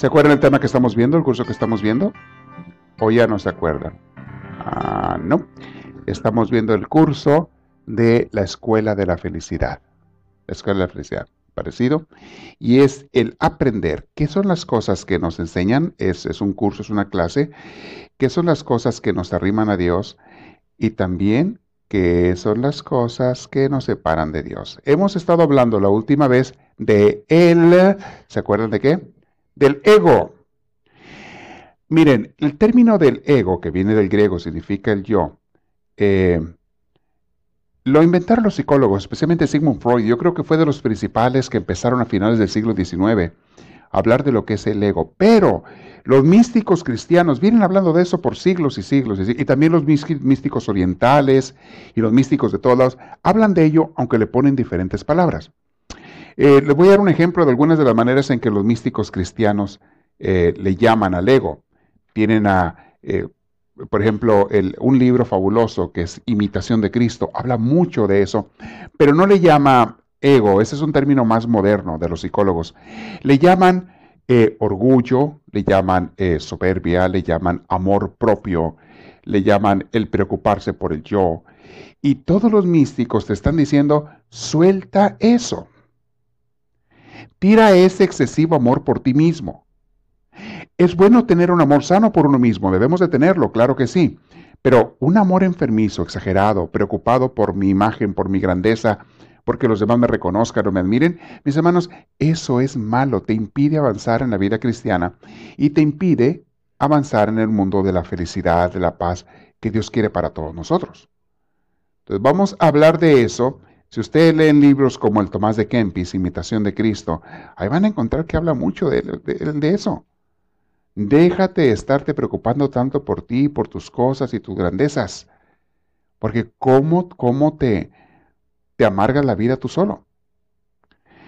¿Se acuerdan el tema que estamos viendo, el curso que estamos viendo? ¿O ya no se acuerdan? Ah, no. Estamos viendo el curso de la Escuela de la Felicidad. La Escuela de la Felicidad, parecido. Y es el aprender. ¿Qué son las cosas que nos enseñan? Es, es un curso, es una clase. ¿Qué son las cosas que nos arriman a Dios? Y también qué son las cosas que nos separan de Dios. Hemos estado hablando la última vez de él. ¿Se acuerdan de qué? Del ego. Miren, el término del ego, que viene del griego, significa el yo, eh, lo inventaron los psicólogos, especialmente Sigmund Freud. Yo creo que fue de los principales que empezaron a finales del siglo XIX a hablar de lo que es el ego. Pero los místicos cristianos vienen hablando de eso por siglos y siglos. Y también los místicos orientales y los místicos de todos lados hablan de ello, aunque le ponen diferentes palabras. Eh, les voy a dar un ejemplo de algunas de las maneras en que los místicos cristianos eh, le llaman al ego. Tienen a, eh, por ejemplo, un libro fabuloso que es Imitación de Cristo, habla mucho de eso, pero no le llama ego, ese es un término más moderno de los psicólogos. Le llaman orgullo, le llaman soberbia, le llaman amor propio, le llaman el preocuparse por el yo. Y todos los místicos te están diciendo, suelta eso. Tira ese excesivo amor por ti mismo. Es bueno tener un amor sano por uno mismo, debemos de tenerlo, claro que sí, pero un amor enfermizo, exagerado, preocupado por mi imagen, por mi grandeza, porque los demás me reconozcan o me admiren, mis hermanos, eso es malo, te impide avanzar en la vida cristiana y te impide avanzar en el mundo de la felicidad, de la paz que Dios quiere para todos nosotros. Entonces vamos a hablar de eso si ustedes leen libros como el Tomás de Kempis, Imitación de Cristo, ahí van a encontrar que habla mucho de, eso. Déjate estarte preocupando tanto por ti, por tus cosas y tus grandezas. Porque cómo, cómo te, te amargas la vida tú solo.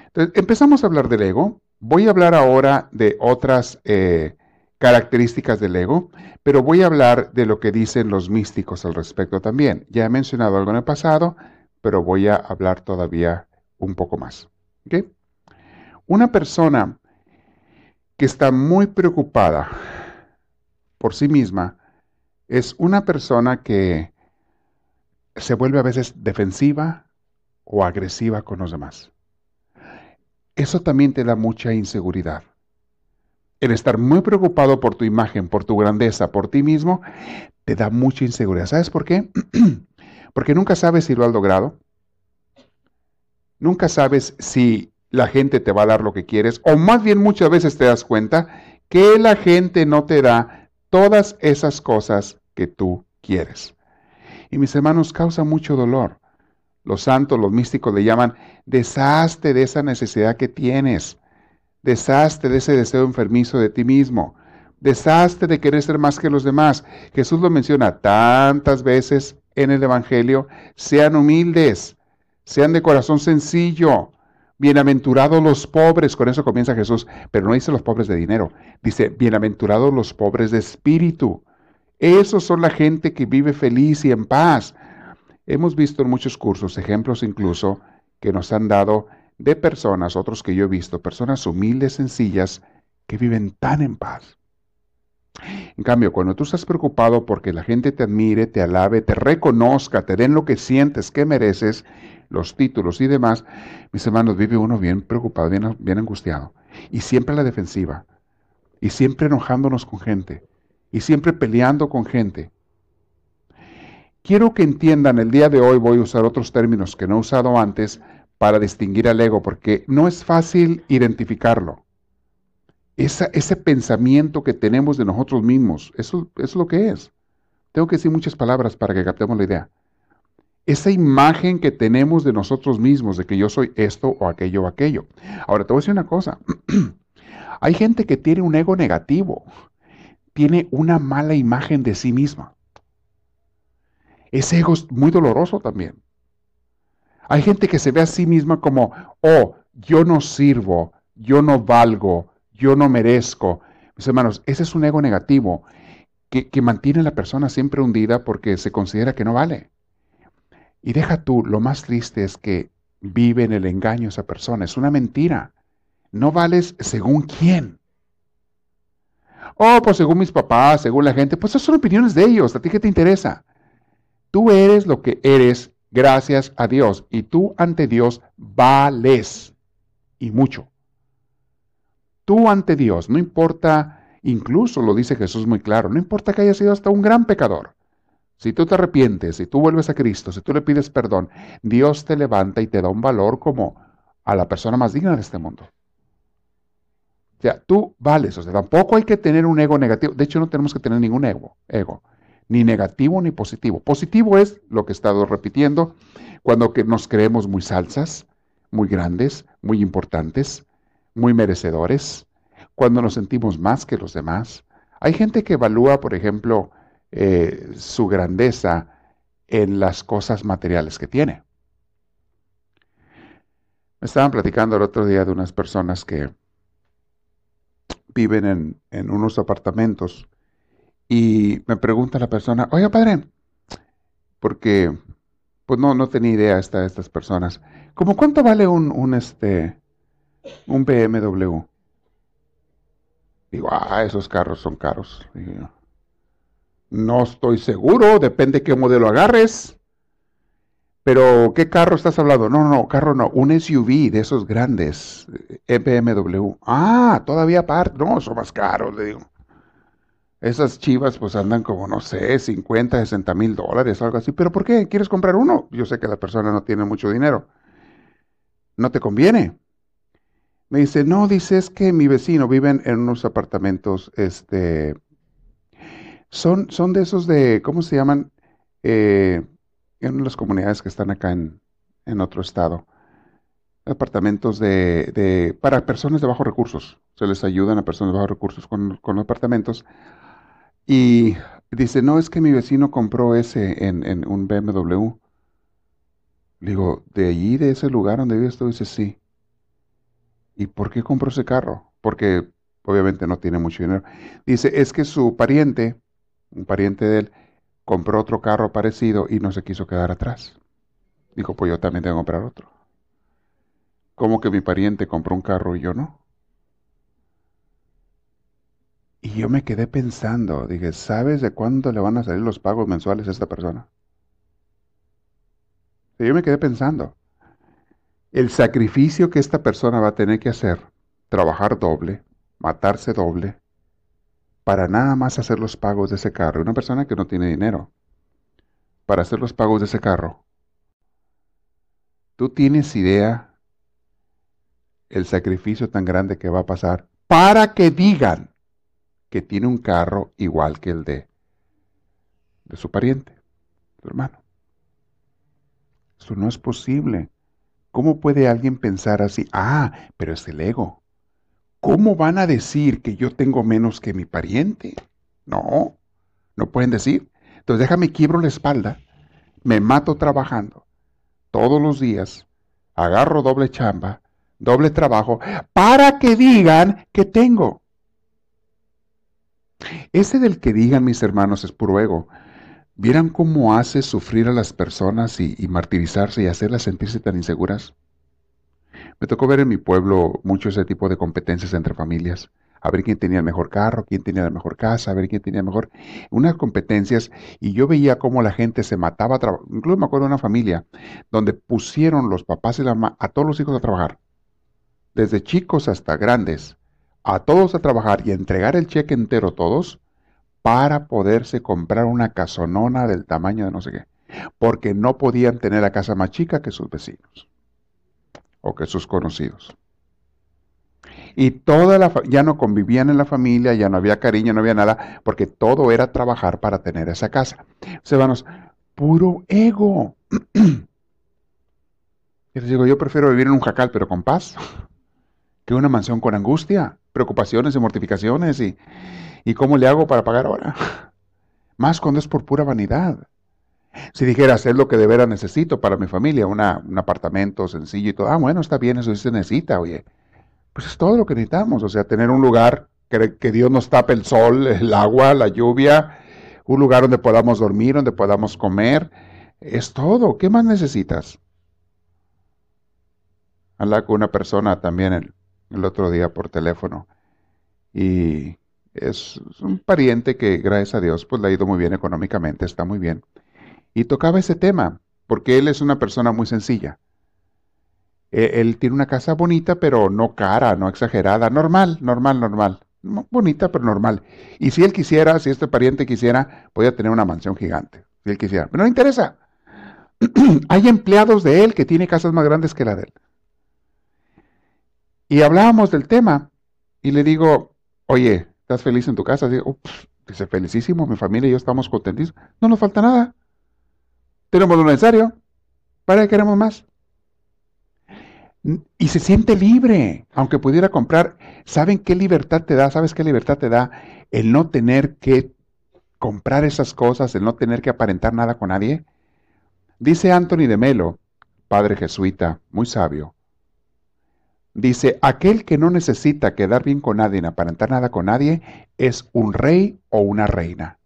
Entonces, empezamos a hablar del ego. Voy a hablar ahora de otras eh, características del ego, pero voy a hablar de lo que dicen los místicos al respecto también. Ya he mencionado algo en el pasado, pero voy a hablar todavía un poco más. Una persona que está muy preocupada por sí misma es una persona que se vuelve a veces defensiva o agresiva con los demás. Eso también te da mucha inseguridad. El estar muy preocupado por tu imagen, por tu grandeza, por ti mismo, te da mucha inseguridad. ¿Sabes por qué? Porque nunca sabes si lo has logrado. Nunca sabes si la gente te va a dar lo que quieres. O más bien muchas veces te das cuenta que la gente no te da todas esas cosas que tú quieres. Y mis hermanos, causa mucho dolor. Los santos, los místicos le llaman deshazte de esa necesidad que tienes. Deshazte de ese deseo enfermizo de ti mismo. Deshazte de querer ser más que los demás. Jesús lo menciona tantas veces en el Evangelio, sean humildes, sean de corazón sencillo, bienaventurados los pobres, con eso comienza Jesús, pero no dice los pobres de dinero, dice bienaventurados los pobres de espíritu. Esos son la gente que vive feliz y en paz. Hemos visto en muchos cursos ejemplos incluso que nos han dado de personas, otros que yo he visto, personas humildes, sencillas, que viven tan en paz. En cambio, cuando tú estás preocupado porque la gente te admire, te alabe, te reconozca, te den lo que sientes que mereces, los títulos y demás, mis hermanos, vive uno bien preocupado, bien, angustiado. Y siempre a la defensiva. Y siempre enojándonos con gente. Y siempre peleando con gente. Quiero que entiendan, el día de hoy voy a usar otros términos que no he usado antes para distinguir al ego, porque no es fácil identificarlo ese pensamiento que tenemos de nosotros mismos, eso, es lo que es. Tengo que decir muchas palabras para que captemos la idea. Esa imagen que tenemos de nosotros mismos, de que yo soy esto o aquello o aquello. Ahora, te voy a decir una cosa. Hay gente que tiene un ego negativo tiene una mala imagen de sí misma. Ese ego es muy doloroso también. Hay gente que se ve a sí misma como, oh, yo no sirvo, yo no valgo, yo no merezco. Mis hermanos, ese es un ego negativo que, mantiene a la persona siempre hundida porque se considera que no vale. Y deja tú, lo más triste es que vive en el engaño esa persona, es una mentira. No vales según quién. Oh, pues según mis papás, según la gente, pues esas son opiniones de ellos, ¿a ti qué te interesa? Tú eres lo que eres gracias a Dios y tú ante Dios vales y mucho. Tú ante Dios, no importa, incluso lo dice Jesús muy claro, no importa que hayas sido hasta un gran pecador. Si tú te arrepientes, si tú vuelves a Cristo, si tú le pides perdón, Dios te levanta y te da un valor como a la persona más digna de este mundo. O sea, tú vales, o sea, tampoco hay que tener un ego negativo. De hecho, no tenemos que tener ningún ego, ego, ni negativo ni positivo. Positivo es lo que he estado repitiendo, cuando nos creemos muy salsas, muy grandes, muy importantes, muy merecedores, cuando nos sentimos más que los demás. Hay gente que evalúa, por ejemplo, eh, su grandeza en las cosas materiales que tiene. Me estaban platicando el otro día de unas personas que viven en, en unos apartamentos y me pregunta la persona, oye padre, porque pues no, no tenía idea esta, estas personas, ¿cómo cuánto vale un, un, este, un BMW? Digo, ah, esos carros son caros. No estoy seguro, depende qué modelo agarres. Pero, ¿qué carro estás hablando? No, no, carro no, un SUV de esos grandes, eh, BMW. Ah, todavía aparte, no, son más caros, le digo. Esas chivas pues andan como, no sé, 50, 60 mil dólares, algo así. ¿Pero por qué? ¿Quieres comprar uno? Yo sé que la persona no tiene mucho dinero. No te conviene. Me dice, no, dice, es que mi vecino vive en unos apartamentos, este, son, son de esos de, ¿cómo se llaman? Eh, en las comunidades que están acá en, otro estado. Apartamentos de, para personas de bajos recursos. Se les ayudan a personas de bajos recursos con, con apartamentos. Y dice, no, es que mi vecino compró ese en, en un BMW. Digo, ¿de allí, de ese lugar donde vives tú? Dice, sí. ¿Y por qué compró ese carro? Porque obviamente no tiene mucho dinero. Dice, es que su pariente un pariente de él, compró otro carro parecido y no se quiso quedar atrás. Dijo, pues yo también tengo que comprar otro. ¿Cómo que mi pariente compró un carro y yo no? Y yo me quedé pensando, dije, ¿sabes de cuándo le van a salir los pagos mensuales a esta persona? Y yo me quedé pensando, el sacrificio que esta persona va a tener que hacer, trabajar doble, matarse doble, para nada más hacer los pagos de ese carro. Una persona que no tiene dinero para hacer los pagos de ese carro. ¿Tú tienes idea el sacrificio tan grande que va a pasar para que digan que tiene un carro igual que el de, de su pariente, su hermano? Eso no es posible. ¿Cómo puede alguien pensar así? Ah, pero es el ego. ¿Cómo van a decir que yo tengo menos que mi pariente? No, no pueden decir. Entonces déjame quiebro la espalda, me mato trabajando todos los días, agarro doble chamba, doble trabajo, para que digan que tengo. Ese del que digan mis hermanos es puro ego. ¿Vieran cómo hace sufrir a las personas y, martirizarse y hacerlas sentirse tan inseguras? Me tocó ver en mi pueblo mucho ese tipo de competencias entre familias. A ver quién tenía el mejor carro, quién tenía la mejor casa, a ver quién tenía mejor. Unas competencias y yo veía cómo la gente se mataba. Incluso me acuerdo de una familia donde pusieron los papás y la a todos los hijos a trabajar. Desde chicos hasta grandes. A todos a trabajar y a entregar el cheque entero todos para poderse comprar una casonona del tamaño de no sé qué. Porque no podían tener la casa más chica que sus vecinos o que sus conocidos. Y toda la ya no convivían en la familia, ya no había cariño, no había nada, porque todo era trabajar para tener esa casa. Hermanos, puro ego. Y les digo, yo prefiero vivir en un jacal, pero con paz, que una mansión con angustia, preocupaciones y mortificaciones. Y, ¿Y cómo le hago para pagar ahora? Más cuando es por pura vanidad. Si dijeras, es lo que de veras necesito para mi familia, un apartamento sencillo y todo, ah, bueno, está bien, eso sí se necesita, oye. Pues es todo lo que necesitamos, o sea, tener un lugar que, que Dios nos tape el sol, el agua, la lluvia, un lugar donde podamos dormir, donde podamos comer, es todo. ¿Qué más necesitas? Hablaba con una persona también el, el otro día por teléfono y es un pariente que, gracias a Dios, pues le ha ido muy bien económicamente, está muy bien. Y tocaba ese tema, porque él es una persona muy sencilla. E, él tiene una casa bonita, pero no cara, no exagerada, normal, normal, normal. Bonita, pero normal. Y si él quisiera, si este pariente quisiera, podía tener una mansión gigante, si él quisiera. Pero no interesa. Hay empleados de él que tiene casas más grandes que la de él. Y hablábamos del tema y le digo, oye, ¿estás feliz en tu casa? dice, felicísimo, mi familia y yo estamos contentísimos. No nos falta nada. Tenemos lo necesario. ¿Para qué queremos más? Y se siente libre, aunque pudiera comprar. ¿Saben qué libertad te da? ¿Sabes qué libertad te da? El no tener que comprar esas cosas, el no tener que aparentar nada con nadie. Dice Anthony de Melo, padre jesuita, muy sabio. Dice, aquel que no necesita quedar bien con nadie ni aparentar nada con nadie es un rey o una reina.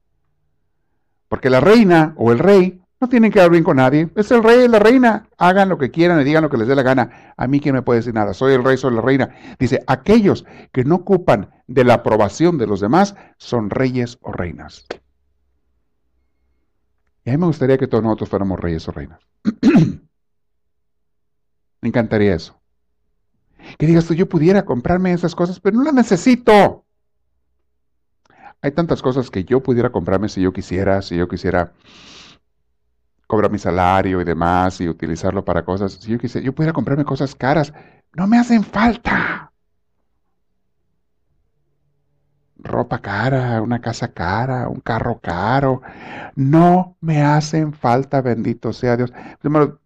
Porque la reina o el rey no tienen que dar bien con nadie. Es el rey y la reina. Hagan lo que quieran y digan lo que les dé la gana. A mí quién me puede decir nada. Soy el rey, soy la reina. Dice, aquellos que no ocupan de la aprobación de los demás son reyes o reinas. Y a mí me gustaría que todos nosotros fuéramos reyes o reinas. me encantaría eso. Que digas tú, yo pudiera comprarme esas cosas, pero no las necesito. Hay tantas cosas que yo pudiera comprarme si yo quisiera, si yo quisiera cobrar mi salario y demás y utilizarlo para cosas. Si yo quisiera, yo pudiera comprarme cosas caras, no me hacen falta. Ropa cara, una casa cara, un carro caro. No me hacen falta, bendito sea Dios.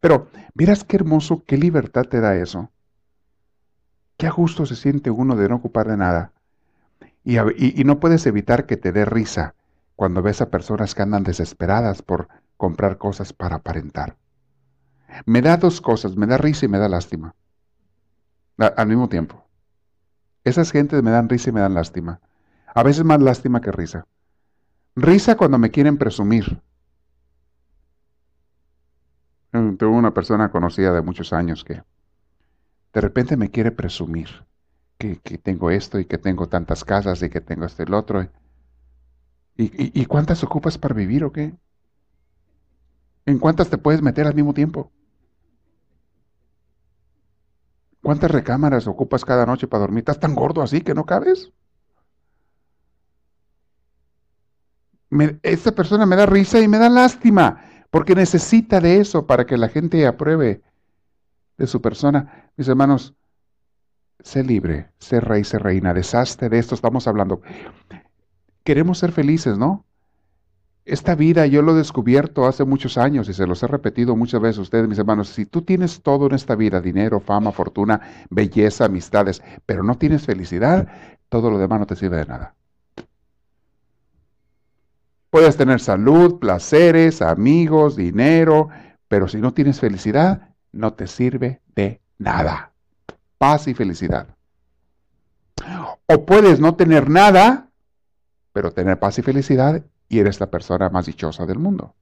Pero, miras qué hermoso, qué libertad te da eso. Qué a gusto se siente uno de no ocupar de nada. Y, no puedes evitar que te dé risa cuando ves a personas que andan desesperadas por comprar cosas para aparentar. Me da dos cosas, me da risa y me da lástima. al mismo tiempo. Esas gentes me dan risa y me dan lástima. A veces más lástima que risa. Risa cuando me quieren presumir. Mm, tengo una persona conocida de muchos años que de repente me quiere presumir que, tengo esto y que tengo tantas casas y que tengo este el otro. ¿Y, y cuántas ocupas para vivir o qué? ¿En cuántas te puedes meter al mismo tiempo? ¿Cuántas recámaras ocupas cada noche para dormir? ¿Estás tan gordo así que no cabes? esta persona me da risa y me da lástima, porque necesita de eso para que la gente apruebe de su persona. Mis hermanos, sé libre, sé rey, sé reina, deshazte de esto, estamos hablando. Queremos ser felices, ¿no? Esta vida yo lo he descubierto hace muchos años y se los he repetido muchas veces a ustedes, mis hermanos. Si tú tienes todo en esta vida, dinero, fama, fortuna, belleza, amistades, pero no tienes felicidad, todo lo demás no te sirve de nada. Puedes tener salud, placeres, amigos, dinero, pero si no tienes felicidad, no te sirve de nada. Paz y felicidad. O puedes no tener nada, pero tener paz y felicidad y eres la persona más dichosa del mundo.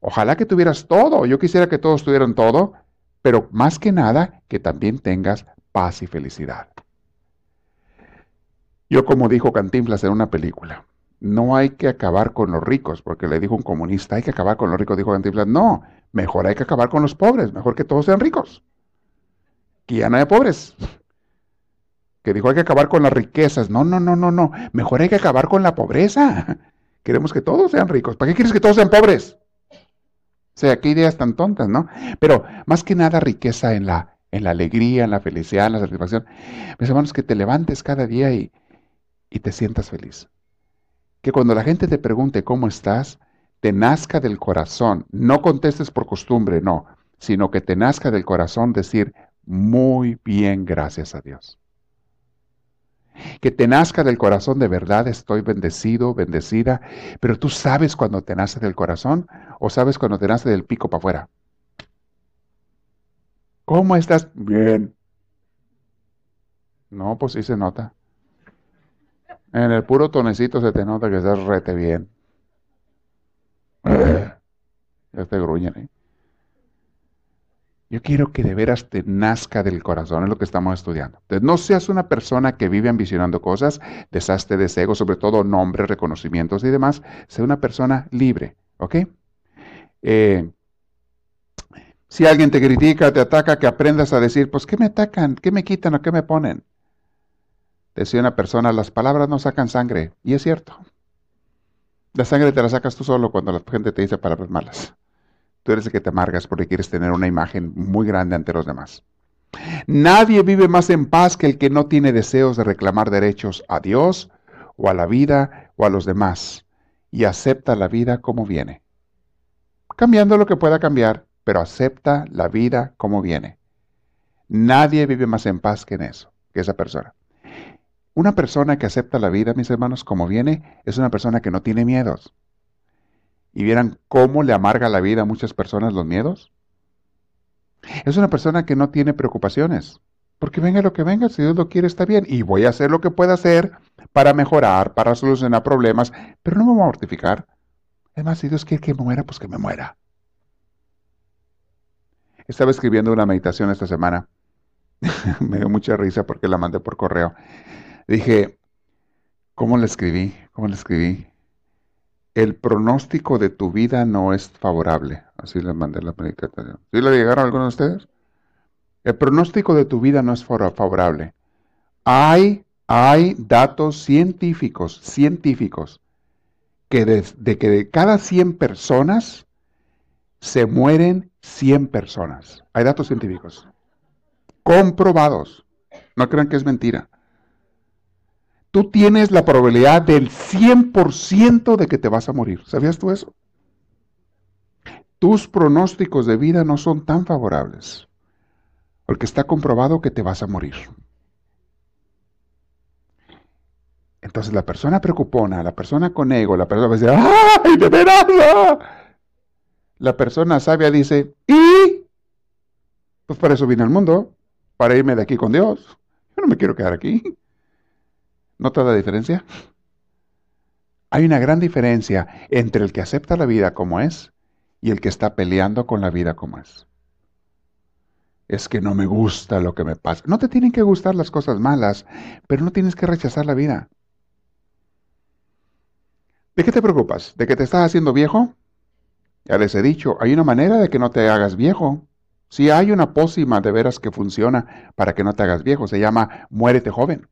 Ojalá que tuvieras todo. Yo quisiera que todos tuvieran todo, pero más que nada que también tengas paz y felicidad. Yo como dijo Cantinflas en una película, no hay que acabar con los ricos, porque le dijo un comunista, hay que acabar con los ricos, dijo Cantinflas, no, mejor hay que acabar con los pobres, mejor que todos sean ricos. Que ya no hay pobres. Que dijo hay que acabar con las riquezas, no, no, no, no, no, mejor hay que acabar con la pobreza. Queremos que todos sean ricos. ¿Para qué quieres que todos sean pobres? O sea, qué ideas tan tontas, ¿no? Pero más que nada riqueza en la, en la alegría, en la felicidad, en la satisfacción. Mis hermanos, que te levantes cada día y, y te sientas feliz. Que cuando la gente te pregunte cómo estás, te nazca del corazón. No contestes por costumbre, no, sino que te nazca del corazón decir, muy bien, gracias a Dios. Que te nazca del corazón de verdad, estoy bendecido, bendecida, pero tú sabes cuando te nace del corazón o sabes cuando te nace del pico para afuera. ¿Cómo estás? Bien. No, pues sí se nota. En el puro tonecito se te nota que estás rete bien. Ya te gruñen. ¿eh? Yo quiero que de veras te nazca del corazón, es lo que estamos estudiando. Entonces, no seas una persona que vive ambicionando cosas, desastre de ego, sobre todo nombres, reconocimientos y demás. Sea una persona libre, ¿ok? Eh, si alguien te critica, te ataca, que aprendas a decir, pues, ¿qué me atacan? ¿Qué me quitan o qué me ponen? Decía una persona, las palabras no sacan sangre. Y es cierto. La sangre te la sacas tú solo cuando la gente te dice palabras malas. Tú eres el que te amargas porque quieres tener una imagen muy grande ante los demás. Nadie vive más en paz que el que no tiene deseos de reclamar derechos a Dios o a la vida o a los demás y acepta la vida como viene. Cambiando lo que pueda cambiar, pero acepta la vida como viene. Nadie vive más en paz que en eso, que esa persona. Una persona que acepta la vida, mis hermanos, como viene, es una persona que no tiene miedos. ¿Y vieran cómo le amarga la vida a muchas personas los miedos? Es una persona que no tiene preocupaciones. Porque venga lo que venga, si Dios lo quiere está bien. Y voy a hacer lo que pueda hacer para mejorar, para solucionar problemas, pero no me voy a mortificar. Además, si Dios quiere que muera, pues que me muera. Estaba escribiendo una meditación esta semana. me dio mucha risa porque la mandé por correo. Dije, ¿cómo le escribí? ¿Cómo le escribí? El pronóstico de tu vida no es favorable. Así le mandé la meditación. ¿Sí le llegaron a algunos de ustedes? El pronóstico de tu vida no es favorable. Hay, hay datos científicos, científicos, que de, de que de cada 100 personas se mueren 100 personas. Hay datos científicos. Comprobados. No crean que es mentira tú tienes la probabilidad del 100% de que te vas a morir. ¿Sabías tú eso? Tus pronósticos de vida no son tan favorables, porque está comprobado que te vas a morir. Entonces la persona preocupona, la persona con ego, la persona decir, ¡ay, de veras! La persona sabia dice, ¿y? Pues para eso vine al mundo, para irme de aquí con Dios. Yo no me quiero quedar aquí. ¿Nota la diferencia? Hay una gran diferencia entre el que acepta la vida como es y el que está peleando con la vida como es. Es que no me gusta lo que me pasa. No te tienen que gustar las cosas malas, pero no tienes que rechazar la vida. ¿De qué te preocupas? ¿De que te estás haciendo viejo? Ya les he dicho, hay una manera de que no te hagas viejo. Si hay una pócima de veras que funciona para que no te hagas viejo, se llama muérete joven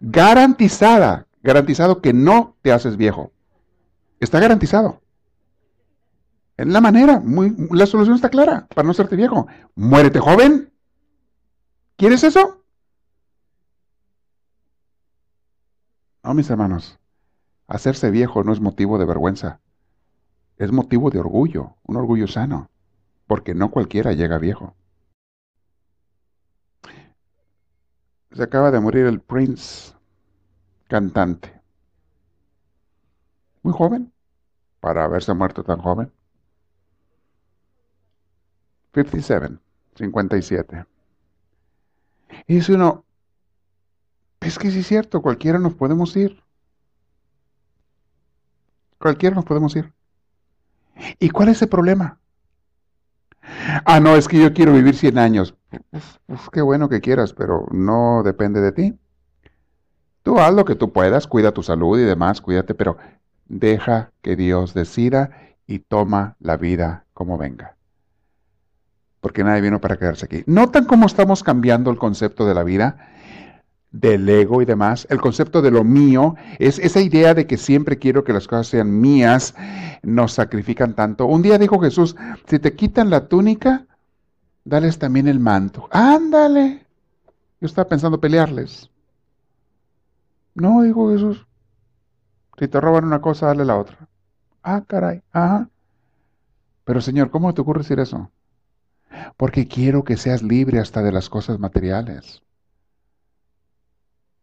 garantizada, garantizado que no te haces viejo. Está garantizado. En la manera, muy, la solución está clara para no hacerte viejo. Muérete joven. ¿Quieres eso? No, mis hermanos. Hacerse viejo no es motivo de vergüenza. Es motivo de orgullo, un orgullo sano, porque no cualquiera llega viejo. Se acaba de morir el Prince, cantante. Muy joven, para haberse muerto tan joven. 57, 57. Y dice uno, es que sí es cierto, cualquiera nos podemos ir. Cualquiera nos podemos ir. ¿Y cuál es el problema? Ah, no, es que yo quiero vivir 100 años. Pues, pues, qué bueno que quieras, pero no depende de ti. Tú haz lo que tú puedas, cuida tu salud y demás, cuídate, pero deja que Dios decida y toma la vida como venga. Porque nadie vino para quedarse aquí. ¿Notan cómo estamos cambiando el concepto de la vida? Del ego y demás, el concepto de lo mío, es esa idea de que siempre quiero que las cosas sean mías, nos sacrifican tanto. Un día dijo Jesús, si te quitan la túnica, dales también el manto. Ándale. Yo estaba pensando pelearles. No, dijo Jesús. Si te roban una cosa, dale la otra. Ah, caray. Ajá. Pero Señor, ¿cómo te ocurre decir eso? Porque quiero que seas libre hasta de las cosas materiales.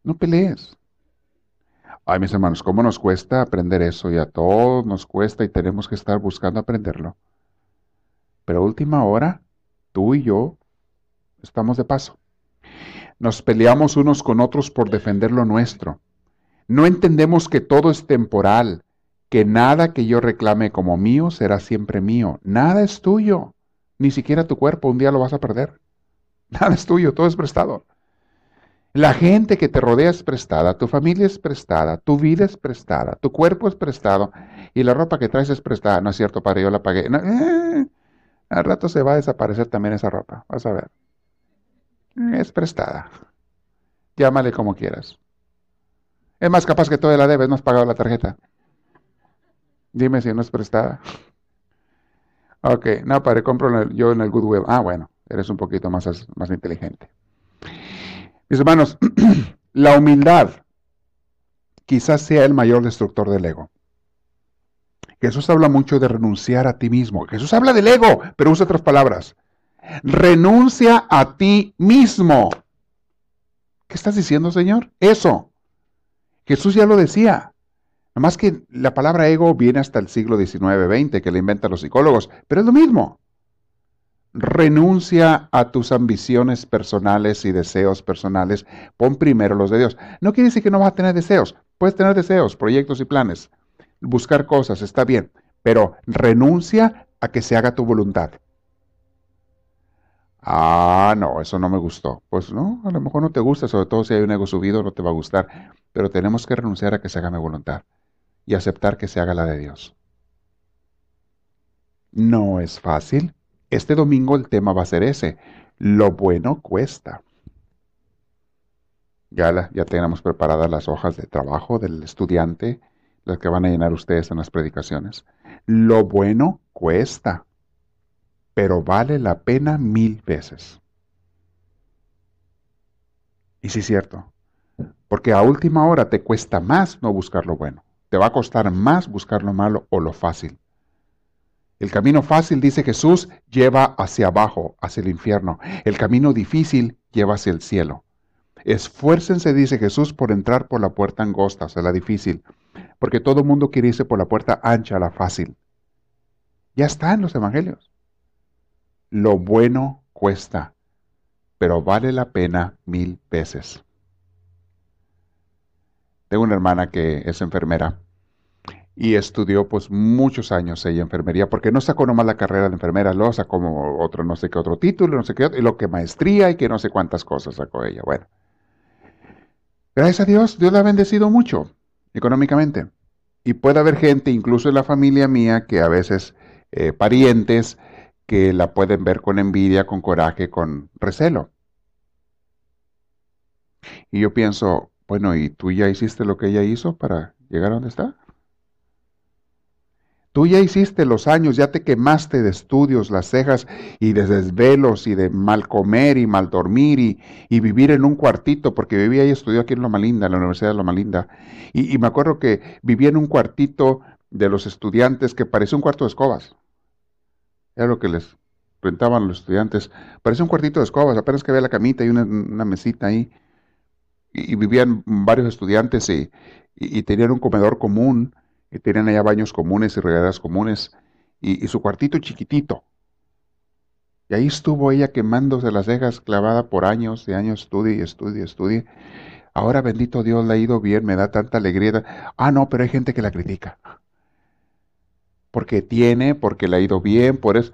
No pelees. Ay, mis hermanos, ¿cómo nos cuesta aprender eso? Y a todos nos cuesta y tenemos que estar buscando aprenderlo. Pero a última hora, tú y yo estamos de paso. Nos peleamos unos con otros por defender lo nuestro. No entendemos que todo es temporal, que nada que yo reclame como mío será siempre mío. Nada es tuyo, ni siquiera tu cuerpo, un día lo vas a perder. Nada es tuyo, todo es prestado. La gente que te rodea es prestada, tu familia es prestada, tu vida es prestada, tu cuerpo es prestado y la ropa que traes es prestada. No es cierto, padre, yo la pagué. Eh, al rato se va a desaparecer también esa ropa, vas a ver. Es prestada. Llámale como quieras. Es más capaz que todavía la debes, no has pagado la tarjeta. Dime si no es prestada. Ok, no, padre, compro yo en el Goodwill. Ah, bueno, eres un poquito más, más inteligente. Hermanos, la humildad quizás sea el mayor destructor del ego. Jesús habla mucho de renunciar a ti mismo. Jesús habla del ego, pero usa otras palabras. Renuncia a ti mismo. ¿Qué estás diciendo, Señor? Eso. Jesús ya lo decía. Nada más que la palabra ego viene hasta el siglo XIX-XX, que la inventan los psicólogos, pero es lo mismo. Renuncia a tus ambiciones personales y deseos personales. Pon primero los de Dios. No quiere decir que no vas a tener deseos. Puedes tener deseos, proyectos y planes. Buscar cosas, está bien. Pero renuncia a que se haga tu voluntad. Ah, no, eso no me gustó. Pues no, a lo mejor no te gusta, sobre todo si hay un ego subido, no te va a gustar. Pero tenemos que renunciar a que se haga mi voluntad y aceptar que se haga la de Dios. No es fácil, este domingo el tema va a ser ese. Lo bueno cuesta. Ya, ya tenemos preparadas las hojas de trabajo del estudiante, las que van a llenar ustedes en las predicaciones. Lo bueno cuesta, pero vale la pena mil veces. Y sí es cierto, porque a última hora te cuesta más no buscar lo bueno, te va a costar más buscar lo malo o lo fácil. El camino fácil, dice Jesús, lleva hacia abajo, hacia el infierno. El camino difícil lleva hacia el cielo. Esfuércense, dice Jesús, por entrar por la puerta angosta, o la difícil, porque todo el mundo quiere irse por la puerta ancha, la fácil. Ya está en los evangelios. Lo bueno cuesta, pero vale la pena mil veces. Tengo una hermana que es enfermera y estudió pues muchos años ella enfermería, porque no sacó nomás la carrera de enfermera, lo sacó como otro, no sé qué otro título, no sé qué otro, y lo que maestría y que no sé cuántas cosas sacó ella. Bueno, gracias a Dios, Dios la ha bendecido mucho económicamente. Y puede haber gente, incluso en la familia mía, que a veces eh, parientes, que la pueden ver con envidia, con coraje, con recelo. Y yo pienso, bueno, ¿y tú ya hiciste lo que ella hizo para llegar a donde está? Tú ya hiciste los años, ya te quemaste de estudios, las cejas y de desvelos y de mal comer y mal dormir y, vivir en un cuartito, porque vivía y estudió aquí en Loma Linda, en la Universidad de Loma Linda. Y, y me acuerdo que vivía en un cuartito de los estudiantes que parecía un cuarto de escobas. Era lo que les rentaban los estudiantes. Parecía un cuartito de escobas, apenas que había la camita y una, mesita ahí. Y, vivían varios estudiantes y, y tenían un comedor común y tenían allá baños comunes y regaderas comunes y, su cuartito chiquitito. Y ahí estuvo ella quemándose las cejas clavada por años y años, estudie y estudie estudie. Ahora, bendito Dios, le ha ido bien, me da tanta alegría. Ah, no, pero hay gente que la critica. Porque tiene, porque le ha ido bien, por eso.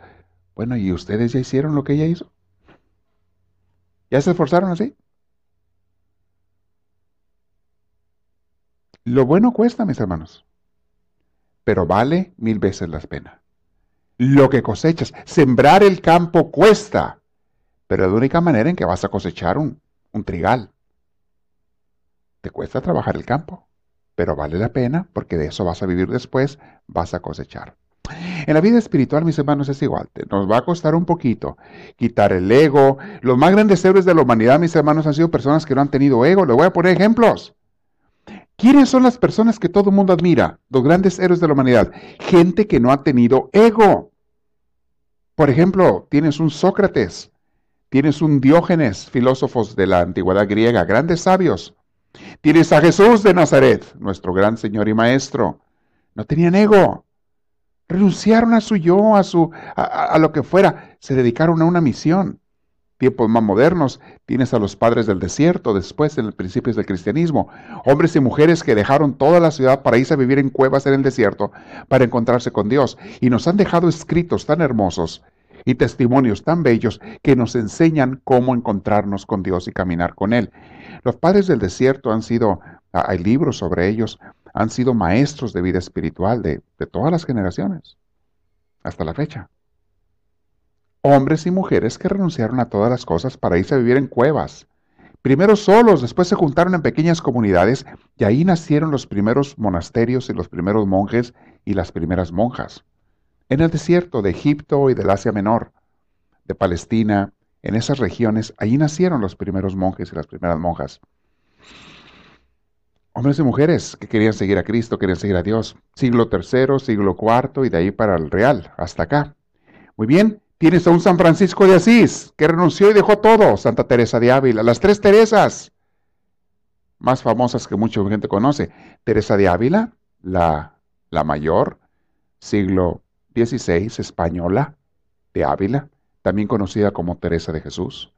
Bueno, ¿y ustedes ya hicieron lo que ella hizo? ¿Ya se esforzaron así? Lo bueno cuesta, mis hermanos pero vale mil veces la pena. Lo que cosechas, sembrar el campo cuesta, pero es la única manera en que vas a cosechar un, un trigal. Te cuesta trabajar el campo, pero vale la pena porque de eso vas a vivir después, vas a cosechar. En la vida espiritual, mis hermanos, es igual. Nos va a costar un poquito quitar el ego. Los más grandes héroes de la humanidad, mis hermanos, han sido personas que no han tenido ego. Les voy a poner ejemplos. ¿Quiénes son las personas que todo el mundo admira? Los grandes héroes de la humanidad. Gente que no ha tenido ego. Por ejemplo, tienes un Sócrates, tienes un Diógenes, filósofos de la antigüedad griega, grandes sabios. Tienes a Jesús de Nazaret, nuestro gran Señor y Maestro. No tenían ego. Renunciaron a su yo, a, su, a, lo que fuera. Se dedicaron a una misión. Tiempos más modernos, tienes a los padres del desierto, después en el principio del cristianismo. Hombres y mujeres que dejaron toda la ciudad para irse a vivir en cuevas en el desierto para encontrarse con Dios. Y nos han dejado escritos tan hermosos y testimonios tan bellos que nos enseñan cómo encontrarnos con Dios y caminar con Él. Los padres del desierto han sido, ah, hay libros sobre ellos, han sido maestros de vida espiritual de, de todas las generaciones, hasta la fecha. Hombres y mujeres que renunciaron a todas las cosas para irse a vivir en cuevas. Primero solos, después se juntaron en pequeñas comunidades y ahí nacieron los primeros monasterios y los primeros monjes y las primeras monjas en el desierto de Egipto y del Asia Menor, de Palestina, en esas regiones, allí nacieron los primeros monjes y las primeras monjas. Hombres y mujeres que querían seguir a Cristo, querían seguir a Dios. Siglo III, siglo IV y de ahí para el Real, hasta acá. Muy bien, tienes a un San Francisco de Asís que renunció y dejó todo. Santa Teresa de Ávila, las tres Teresas, más famosas que mucha gente conoce. Teresa de Ávila, la, la mayor, siglo 16, española, de Ávila, también conocida como Teresa de Jesús.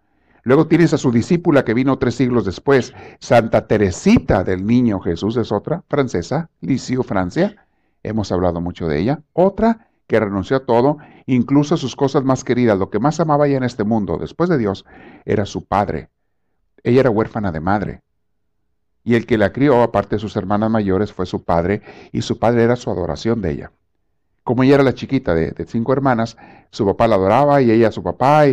Luego tienes a su discípula que vino tres siglos después, Santa Teresita del Niño Jesús, es otra, francesa, Lisieux, Francia. Hemos hablado mucho de ella. Otra que renunció a todo, incluso a sus cosas más queridas, lo que más amaba ella en este mundo, después de Dios, era su padre. Ella era huérfana de madre. Y el que la crió, aparte de sus hermanas mayores, fue su padre, y su padre era su adoración de ella como ella era la chiquita de, cinco hermanas, su papá la adoraba y ella a su papá,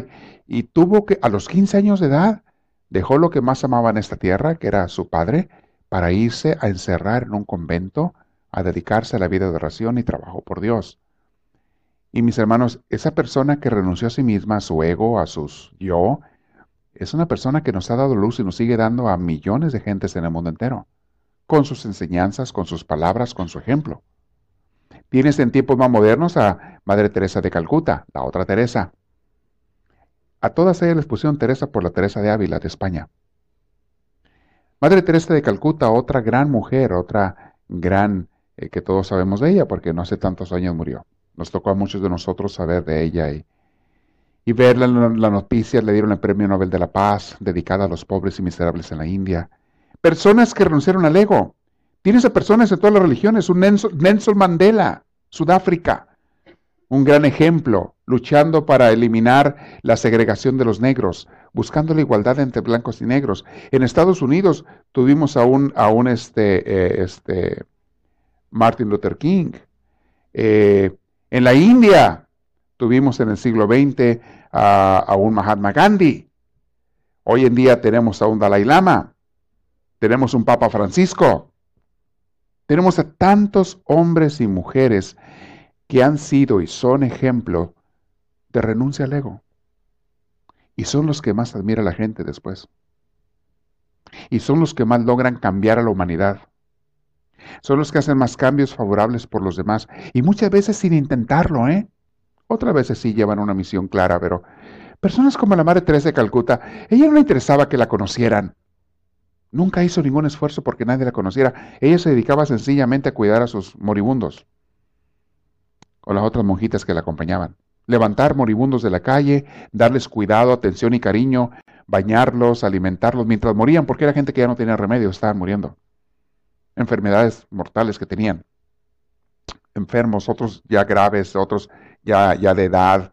y, tuvo que, a los 15 años de edad, dejó lo que más amaba en esta tierra, que era su padre, para irse a encerrar en un convento, a dedicarse a la vida de oración y trabajo por Dios. Y mis hermanos, esa persona que renunció a sí misma, a su ego, a sus yo, es una persona que nos ha dado luz y nos sigue dando a millones de gentes en el mundo entero, con sus enseñanzas, con sus palabras, con su ejemplo. Tienes en tiempos más modernos a Madre Teresa de Calcuta, la otra Teresa. A todas ellas les pusieron Teresa por la Teresa de Ávila de España. Madre Teresa de Calcuta, otra gran mujer, otra gran eh, que todos sabemos de ella, porque no hace tantos años murió. Nos tocó a muchos de nosotros saber de ella y, y verla en la noticia, le dieron el Premio Nobel de la Paz, dedicada a los pobres y miserables en la India. Personas que renunciaron al ego, Tienes a personas de todas las religiones, un Nelson, Mandela, Sudáfrica, un gran ejemplo, luchando para eliminar la segregación de los negros, buscando la igualdad entre blancos y negros. En Estados Unidos tuvimos a un, a un este, eh, este, Martin Luther King. Eh, en la India tuvimos en el siglo XX a, un Mahatma Gandhi. Hoy en día tenemos a un Dalai Lama. Tenemos un Papa Francisco. Tenemos a tantos hombres y mujeres que han sido y son ejemplo de renuncia al ego. Y son los que más admira la gente después. Y son los que más logran cambiar a la humanidad. Son los que hacen más cambios favorables por los demás. Y muchas veces sin intentarlo, ¿eh? Otras veces sí llevan una misión clara, pero personas como la Madre Teresa de Calcuta, ella no le interesaba que la conocieran. Nunca hizo ningún esfuerzo porque nadie la conociera. Ella se dedicaba sencillamente a cuidar a sus moribundos o las otras monjitas que la acompañaban. Levantar moribundos de la calle, darles cuidado, atención y cariño, bañarlos, alimentarlos mientras morían, porque era gente que ya no tenía remedio, estaban muriendo. Enfermedades mortales que tenían. Enfermos, otros ya graves, otros ya, ya de edad.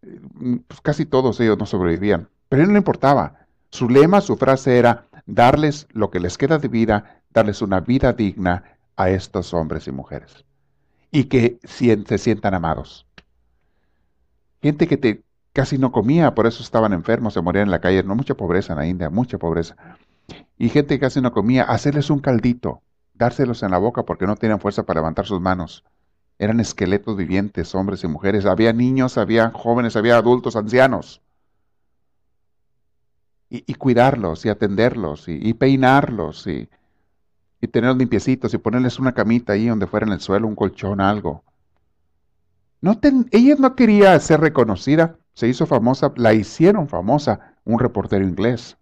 Pues casi todos ellos no sobrevivían. Pero a él no le importaba. Su lema, su frase era, darles lo que les queda de vida, darles una vida digna a estos hombres y mujeres. Y que se sientan amados. Gente que te, casi no comía, por eso estaban enfermos, se morían en la calle, no mucha pobreza en la India, mucha pobreza. Y gente que casi no comía, hacerles un caldito, dárselos en la boca porque no tenían fuerza para levantar sus manos. Eran esqueletos vivientes, hombres y mujeres. Había niños, había jóvenes, había adultos, ancianos y, cuidarlos y atenderlos y, peinarlos y, y tenerlos limpiecitos y ponerles una camita ahí donde fuera en el suelo, un colchón, algo. No ella no quería ser reconocida, se hizo famosa, la hicieron famosa un reportero inglés.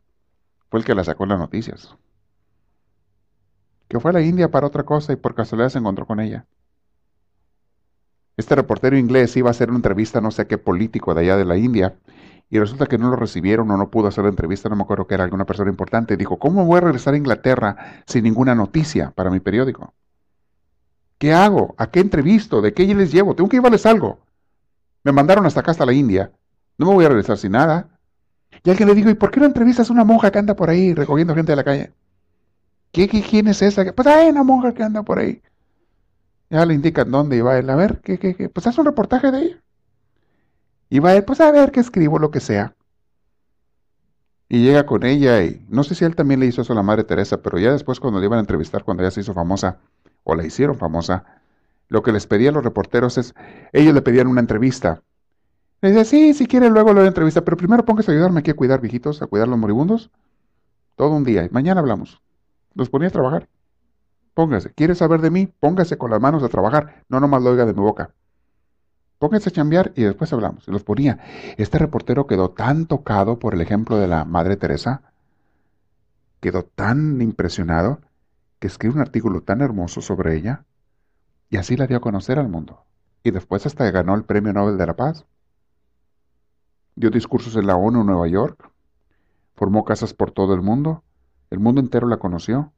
Fue el que la sacó en las noticias. Que fue a la India para otra cosa y por casualidad se encontró con ella. Este reportero inglés iba a hacer una entrevista no sé qué político de allá de la India y resulta que no lo recibieron o no pudo hacer la entrevista, no me acuerdo que era alguna persona importante. Dijo, ¿cómo voy a regresar a Inglaterra sin ninguna noticia para mi periódico? ¿Qué hago? ¿A qué entrevisto? ¿De qué les llevo? Tengo que llevarles algo. Me mandaron hasta acá, hasta la India. No me voy a regresar sin nada. Y alguien le dijo, ¿y por qué no entrevistas a una monja que anda por ahí recogiendo gente de la calle? ¿Qué, quién es esa? Pues hay una monja que anda por ahí. Ya le indican dónde iba él. A ver, ¿qué, qué, qué? Pues haz un reportaje de ella. Y va él, pues a ver qué escribo, lo que sea. Y llega con ella y no sé si él también le hizo eso a la Madre Teresa, pero ya después cuando le iban a entrevistar, cuando ella se hizo famosa, o la hicieron famosa, lo que les pedían los reporteros es, ellos le pedían una entrevista. Le dice, sí, si quiere luego lo de entrevista, pero primero póngase a ayudarme aquí a cuidar viejitos, a cuidar los moribundos. Todo un día. Y mañana hablamos. Los ponía a trabajar. Póngase. ¿Quiere saber de mí? Póngase con las manos a trabajar. No nomás lo oiga de mi boca. Pónganse a chambear y después hablamos. Y los ponía. Este reportero quedó tan tocado por el ejemplo de la Madre Teresa, quedó tan impresionado, que escribe un artículo tan hermoso sobre ella, y así la dio a conocer al mundo. Y después hasta ganó el Premio Nobel de la Paz. Dio discursos en la ONU en Nueva York, formó casas por todo el mundo, el mundo entero la conoció.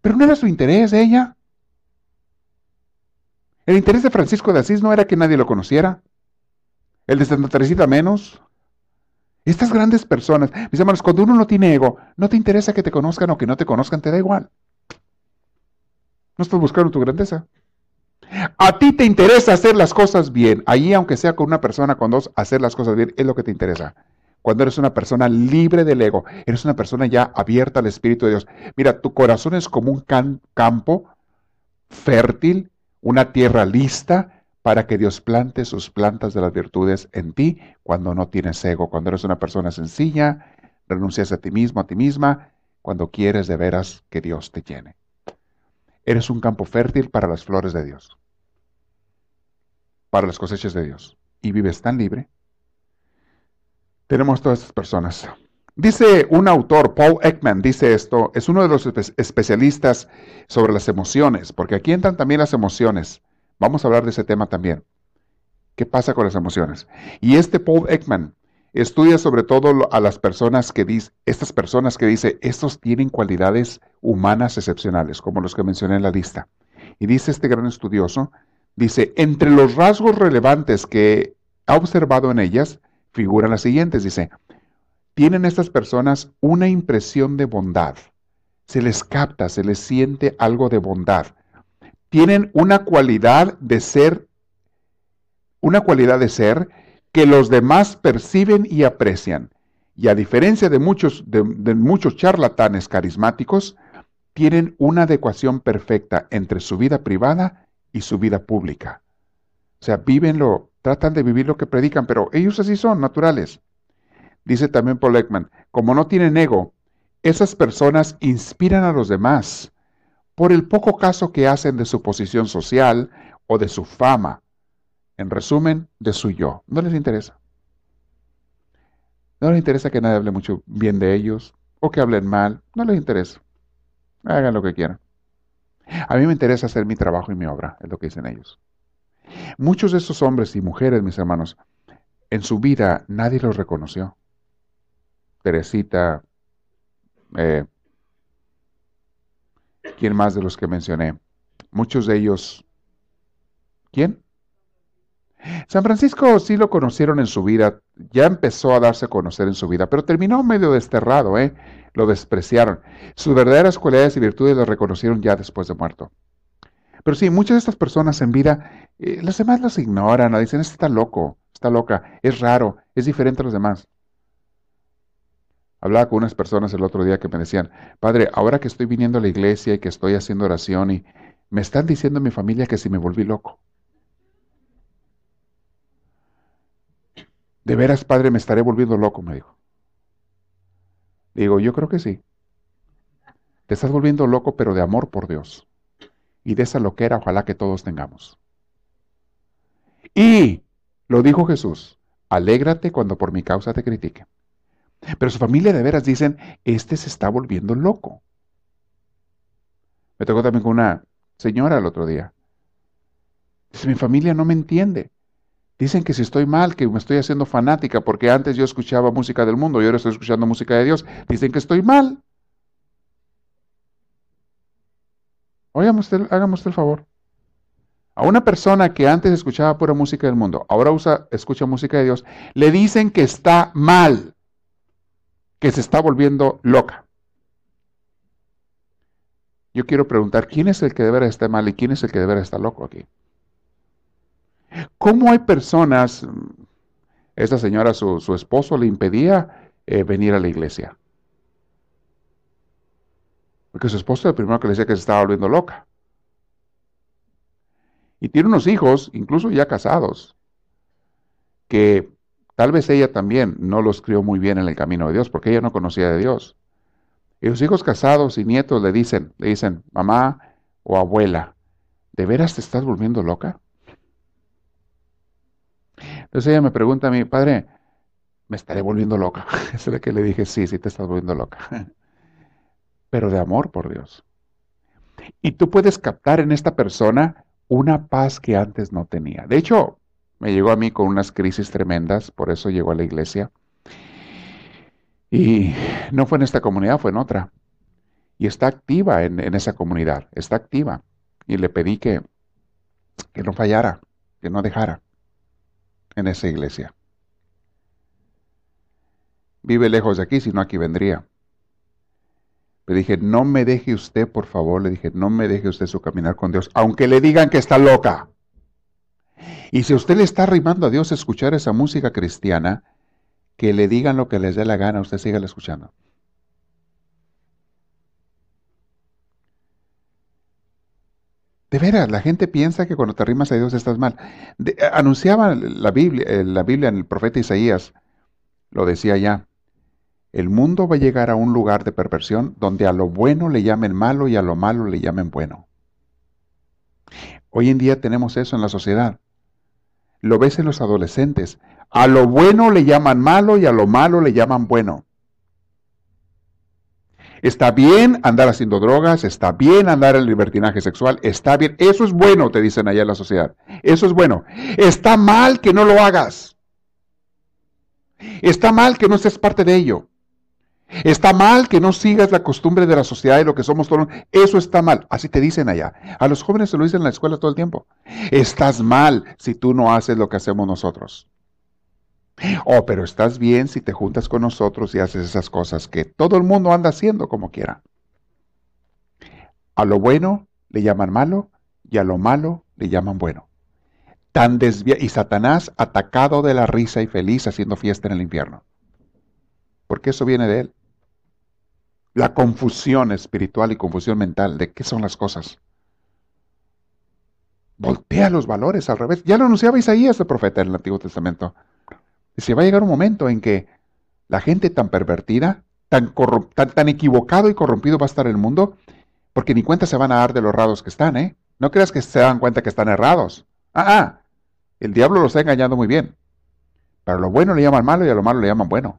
Pero no era su interés ella. El interés de Francisco de Asís no era que nadie lo conociera. El de Santa Teresita menos. Estas grandes personas, mis hermanos, cuando uno no tiene ego, no te interesa que te conozcan o que no te conozcan, te da igual. No estás buscando tu grandeza. A ti te interesa hacer las cosas bien. Allí, aunque sea con una persona, con dos, hacer las cosas bien es lo que te interesa. Cuando eres una persona libre del ego, eres una persona ya abierta al Espíritu de Dios. Mira, tu corazón es como un campo fértil una tierra lista para que Dios plante sus plantas de las virtudes en ti cuando no tienes ego, cuando eres una persona sencilla, renuncias a ti mismo, a ti misma, cuando quieres de veras que Dios te llene. Eres un campo fértil para las flores de Dios, para las cosechas de Dios, y vives tan libre. Tenemos todas estas personas. Dice un autor, Paul Ekman, dice esto, es uno de los especialistas sobre las emociones, porque aquí entran también las emociones. Vamos a hablar de ese tema también. ¿Qué pasa con las emociones? Y este Paul Ekman estudia sobre todo a las personas que dice, estas personas que dice, estos tienen cualidades humanas excepcionales, como los que mencioné en la lista. Y dice este gran estudioso, dice, entre los rasgos relevantes que ha observado en ellas, figuran las siguientes, dice, tienen estas personas una impresión de bondad. Se les capta, se les siente algo de bondad. Tienen una cualidad de ser, una cualidad de ser que los demás perciben y aprecian. Y a diferencia de muchos, de, muchos charlatanes carismáticos, tienen una adecuación perfecta entre su vida privada y su vida pública. O sea, vivenlo, tratan de vivir lo que predican, pero ellos así son, naturales. Dice también Paul Ekman, como no tienen ego, esas personas inspiran a los demás por el poco caso que hacen de su posición social o de su fama. En resumen, de su yo. No les interesa. No les interesa que nadie hable mucho bien de ellos o que hablen mal. No les interesa. Hagan lo que quieran. A mí me interesa hacer mi trabajo y mi obra, es lo que dicen ellos. Muchos de esos hombres y mujeres, mis hermanos, en su vida nadie los reconoció. Teresita, eh, ¿quién más de los que mencioné? Muchos de ellos, ¿quién? San Francisco sí lo conocieron en su vida, ya empezó a darse a conocer en su vida, pero terminó medio desterrado, ¿eh? Lo despreciaron. Sus verdaderas cualidades y virtudes las reconocieron ya después de muerto. Pero sí, muchas de estas personas en vida, eh, las demás las ignoran, dicen, este está loco, está loca, es raro, es diferente a los demás. Hablaba con unas personas el otro día que me decían, Padre, ahora que estoy viniendo a la iglesia y que estoy haciendo oración y me están diciendo mi familia que si me volví loco. De veras, Padre, me estaré volviendo loco, me dijo. Digo, yo creo que sí. Te estás volviendo loco, pero de amor por Dios. Y de esa loquera, ojalá que todos tengamos. Y, lo dijo Jesús, alégrate cuando por mi causa te critiquen. Pero su familia de veras dicen, este se está volviendo loco. Me tocó también con una señora el otro día. Dice, mi familia no me entiende. Dicen que si estoy mal, que me estoy haciendo fanática, porque antes yo escuchaba música del mundo y ahora estoy escuchando música de Dios. Dicen que estoy mal. Óigame usted, hágame usted el favor. A una persona que antes escuchaba pura música del mundo, ahora usa, escucha música de Dios, le dicen que está mal, que se está volviendo loca. Yo quiero preguntar, ¿quién es el que deberá estar mal y quién es el que deberá estar loco aquí? ¿Cómo hay personas, esta señora, su, esposo le impedía eh, venir a la iglesia? Porque su esposo es el primero que le decía que se estaba volviendo loca. Y tiene unos hijos, incluso ya casados, que tal vez ella también no los crió muy bien en el camino de Dios, porque ella no conocía de Dios. Y los hijos casados y nietos le dicen, le dicen, mamá o abuela, ¿de veras te estás volviendo loca? Entonces ella me pregunta a mí, padre, me estaré volviendo loca. Es lo que le dije, sí, sí te estás volviendo loca. Pero de amor por Dios. Y tú puedes captar en esta persona una paz que antes no tenía. De hecho, me llegó a mí con unas crisis tremendas, por eso llegó a la iglesia. Y no fue en esta comunidad, fue en otra. Y está activa en, esa comunidad, está activa. Y le pedí que, que no fallara, que no dejara en esa iglesia. Vive lejos de aquí, si no aquí vendría. Le dije, no me deje usted, por favor, le dije, no me deje usted su caminar con Dios, aunque le digan que está loca. Y si usted le está arrimando a Dios escuchar esa música cristiana, que le digan lo que les dé la gana, usted siga escuchando. De veras, la gente piensa que cuando te arrimas a Dios estás mal. anunciaba la Biblia, eh, la Biblia en el profeta Isaías, lo decía ya, el mundo va a llegar a un lugar de perversión donde a lo bueno le llamen malo y a lo malo le llamen bueno. Hoy en día tenemos eso en la sociedad. Lo ves en los adolescentes. A lo bueno le llaman malo y a lo malo le llaman bueno. Está bien andar haciendo drogas, está bien andar en libertinaje sexual, está bien. Eso es bueno, te dicen allá en la sociedad. Eso es bueno. Está mal que no lo hagas. Está mal que no seas parte de ello. Está mal que no sigas la costumbre de la sociedad y lo que somos todos. Eso está mal. Así te dicen allá. A los jóvenes se lo dicen en la escuela todo el tiempo. Estás mal si tú no haces lo que hacemos nosotros. Oh, pero estás bien si te juntas con nosotros y haces esas cosas que todo el mundo anda haciendo como quiera. A lo bueno le llaman malo y a lo malo le llaman bueno. Tan desvia y Satanás atacado de la risa y feliz haciendo fiesta en el infierno. Porque eso viene de él. La confusión espiritual y confusión mental de qué son las cosas. Voltea los valores al revés. Ya lo anunciaba Isaías, el profeta en el Antiguo Testamento. Se va a llegar un momento en que la gente tan pervertida, tan, tan, equivocado y corrompido va a estar el mundo, porque ni cuenta se van a dar de los errados que están, ¿eh? No creas que se dan cuenta que están errados. Ah, ah, el diablo los está engañando muy bien. Pero lo bueno le llaman malo y a lo malo le llaman bueno.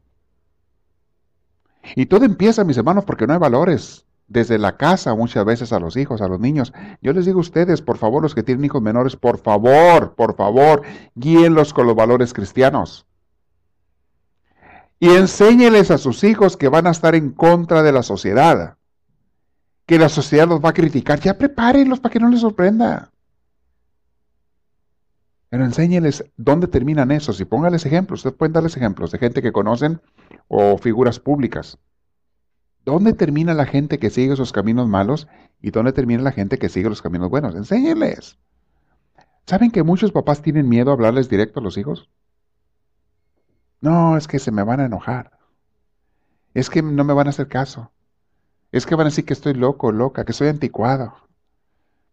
Y todo empieza, mis hermanos, porque no hay valores. Desde la casa, muchas veces a los hijos, a los niños. Yo les digo a ustedes, por favor, los que tienen hijos menores, por favor, por favor, guíenlos con los valores cristianos y enséñeles a sus hijos que van a estar en contra de la sociedad, que la sociedad los va a criticar. Ya prepárenlos para que no les sorprenda. Pero enséñeles dónde terminan esos y póngales ejemplos. Ustedes pueden darles ejemplos de gente que conocen o figuras públicas. ¿Dónde termina la gente que sigue esos caminos malos y dónde termina la gente que sigue los caminos buenos? Enséñenles. ¿Saben que muchos papás tienen miedo a hablarles directo a los hijos? No, es que se me van a enojar. Es que no me van a hacer caso. Es que van a decir que estoy loco, loca, que soy anticuado.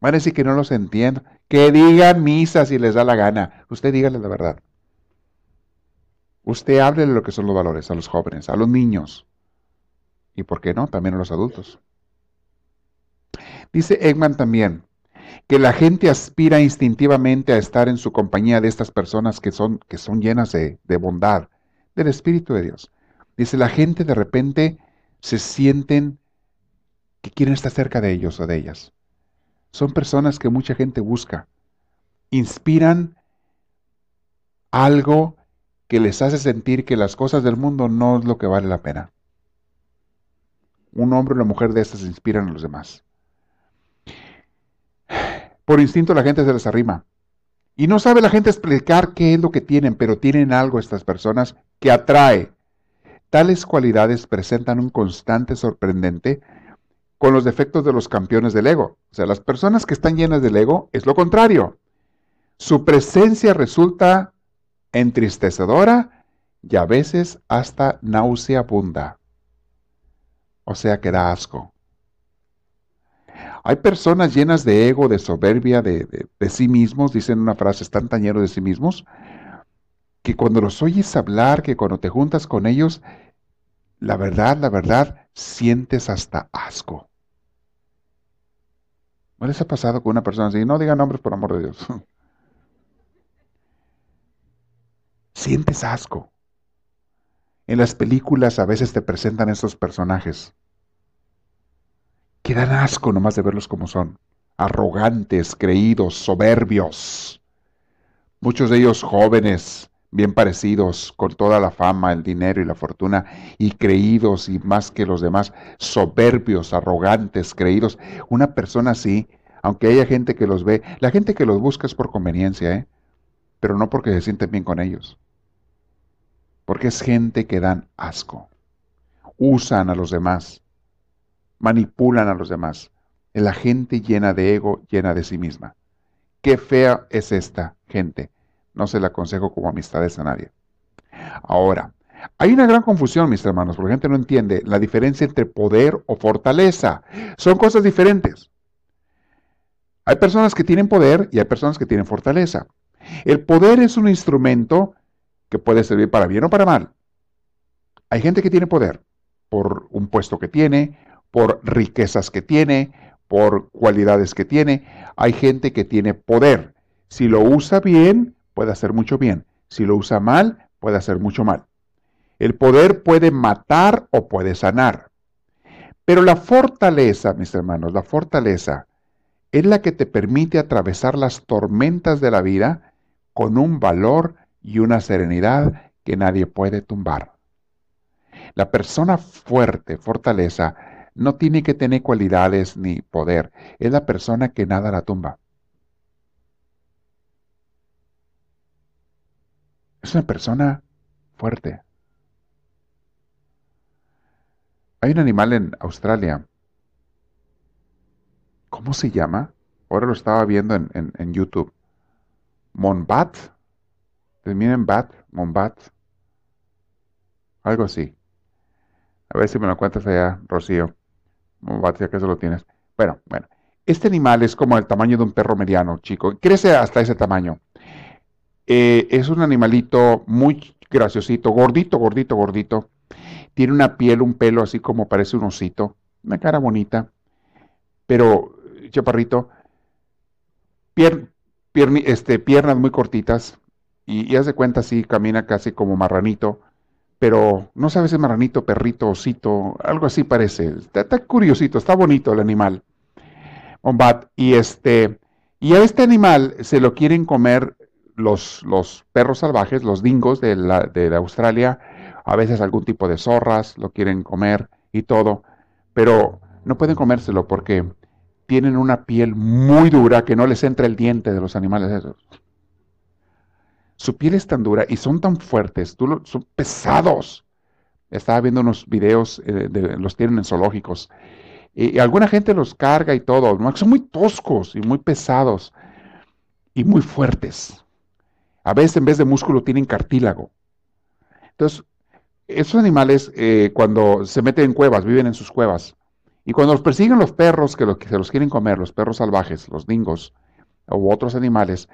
Van a decir que no los entiendo. Que digan misa si les da la gana. Usted dígale la verdad. Usted hable de lo que son los valores a los jóvenes, a los niños. Y por qué no, también a los adultos. Dice Eggman también que la gente aspira instintivamente a estar en su compañía de estas personas que son, que son llenas de, de bondad, del Espíritu de Dios. Dice, la gente de repente se sienten que quieren estar cerca de ellos o de ellas. son personas que mucha gente busca. Inspiran algo que les hace sentir que las cosas del mundo no es lo que vale la pena. Un hombre o una mujer de estas inspiran a los demás. Por instinto la gente se les arrima. Y no sabe la gente explicar qué es lo que tienen, pero tienen algo estas personas que atrae. Tales cualidades presentan un constante sorprendente con los defectos de los campeones del ego. O sea, las personas que están llenas del ego es lo contrario. Su presencia resulta entristecedora y a veces hasta nauseabunda. O sea que da asco. Hay personas llenas de ego, de soberbia, de, sí mismos, dicen una frase, están tan llenos de sí mismos, que cuando los oyes hablar, que cuando te juntas con ellos, la verdad, la verdad, sientes hasta asco. ¿No les ha pasado con una persona así? No digan nombres por amor de Dios. sientes asco. En las películas a veces te presentan estos personajes que dan asco nomás de verlos como son. Arrogantes, creídos, soberbios. Muchos de ellos jóvenes, bien parecidos, con toda la fama, el dinero y la fortuna, y creídos y más que los demás, soberbios, arrogantes, creídos. Una persona así, aunque haya gente que los ve, la gente que los busca es por conveniencia, ¿eh? pero no porque se sienten bien con ellos porque es gente que dan asco. Usan a los demás, manipulan a los demás. Es la gente llena de ego, llena de sí misma. Qué fea es esta gente. No se la aconsejo como amistades a nadie. Ahora, hay una gran confusión, mis hermanos, porque la gente no entiende la diferencia entre poder o fortaleza. Son cosas diferentes. Hay personas que tienen poder y hay personas que tienen fortaleza. El poder es un instrumento que puede servir para bien o para mal. Hay gente que tiene poder por un puesto que tiene, por riquezas que tiene, por cualidades que tiene. Hay gente que tiene poder. Si lo usa bien, puede hacer mucho bien. Si lo usa mal, puede hacer mucho mal. El poder puede matar o puede sanar. Pero la fortaleza, mis hermanos, la fortaleza es la que te permite atravesar las tormentas de la vida con un valor y una serenidad que nadie puede tumbar. La persona fuerte, fortaleza, no tiene que tener cualidades ni poder. Es la persona que nada la tumba. Es una persona fuerte. Hay un animal en Australia. ¿Cómo se llama? Ahora lo estaba viendo en, YouTube. Monbat Termina en Bat, Monbat. Algo así. A ver si me lo cuentas allá, Rocío. Monbat, ya que eso lo tienes. Bueno, bueno. Este animal es como el tamaño de un perro mediano, chico. Crece hasta ese tamaño. Eh, es un animalito muy graciosito, gordito, gordito, gordito. Tiene una piel, un pelo así como parece un osito. Una cara bonita. Pero, chaparrito. este, piernas muy cortitas y, y haz de cuenta así, camina casi como marranito, pero no sabes si es marranito, perrito, osito, algo así parece. Está, curiosito, está bonito el animal. Bombat. Y este, y a este animal se lo quieren comer los, los perros salvajes, los dingos de, la, de Australia, a veces algún tipo de zorras, lo quieren comer y todo, pero no pueden comérselo porque tienen una piel muy dura que no les entra el diente de los animales esos. Su piel es tan dura y son tan fuertes, son pesados. Estaba viendo unos videos, eh, de, los tienen en zoológicos. Y, alguna gente los carga y todo. Son muy toscos y muy pesados y muy fuertes. A veces en vez de músculo tienen cartílago. Entonces, esos animales eh, cuando se meten en cuevas, viven en sus cuevas. Y cuando los persiguen los perros que, que se los quieren comer, los perros salvajes, los dingos u otros animales,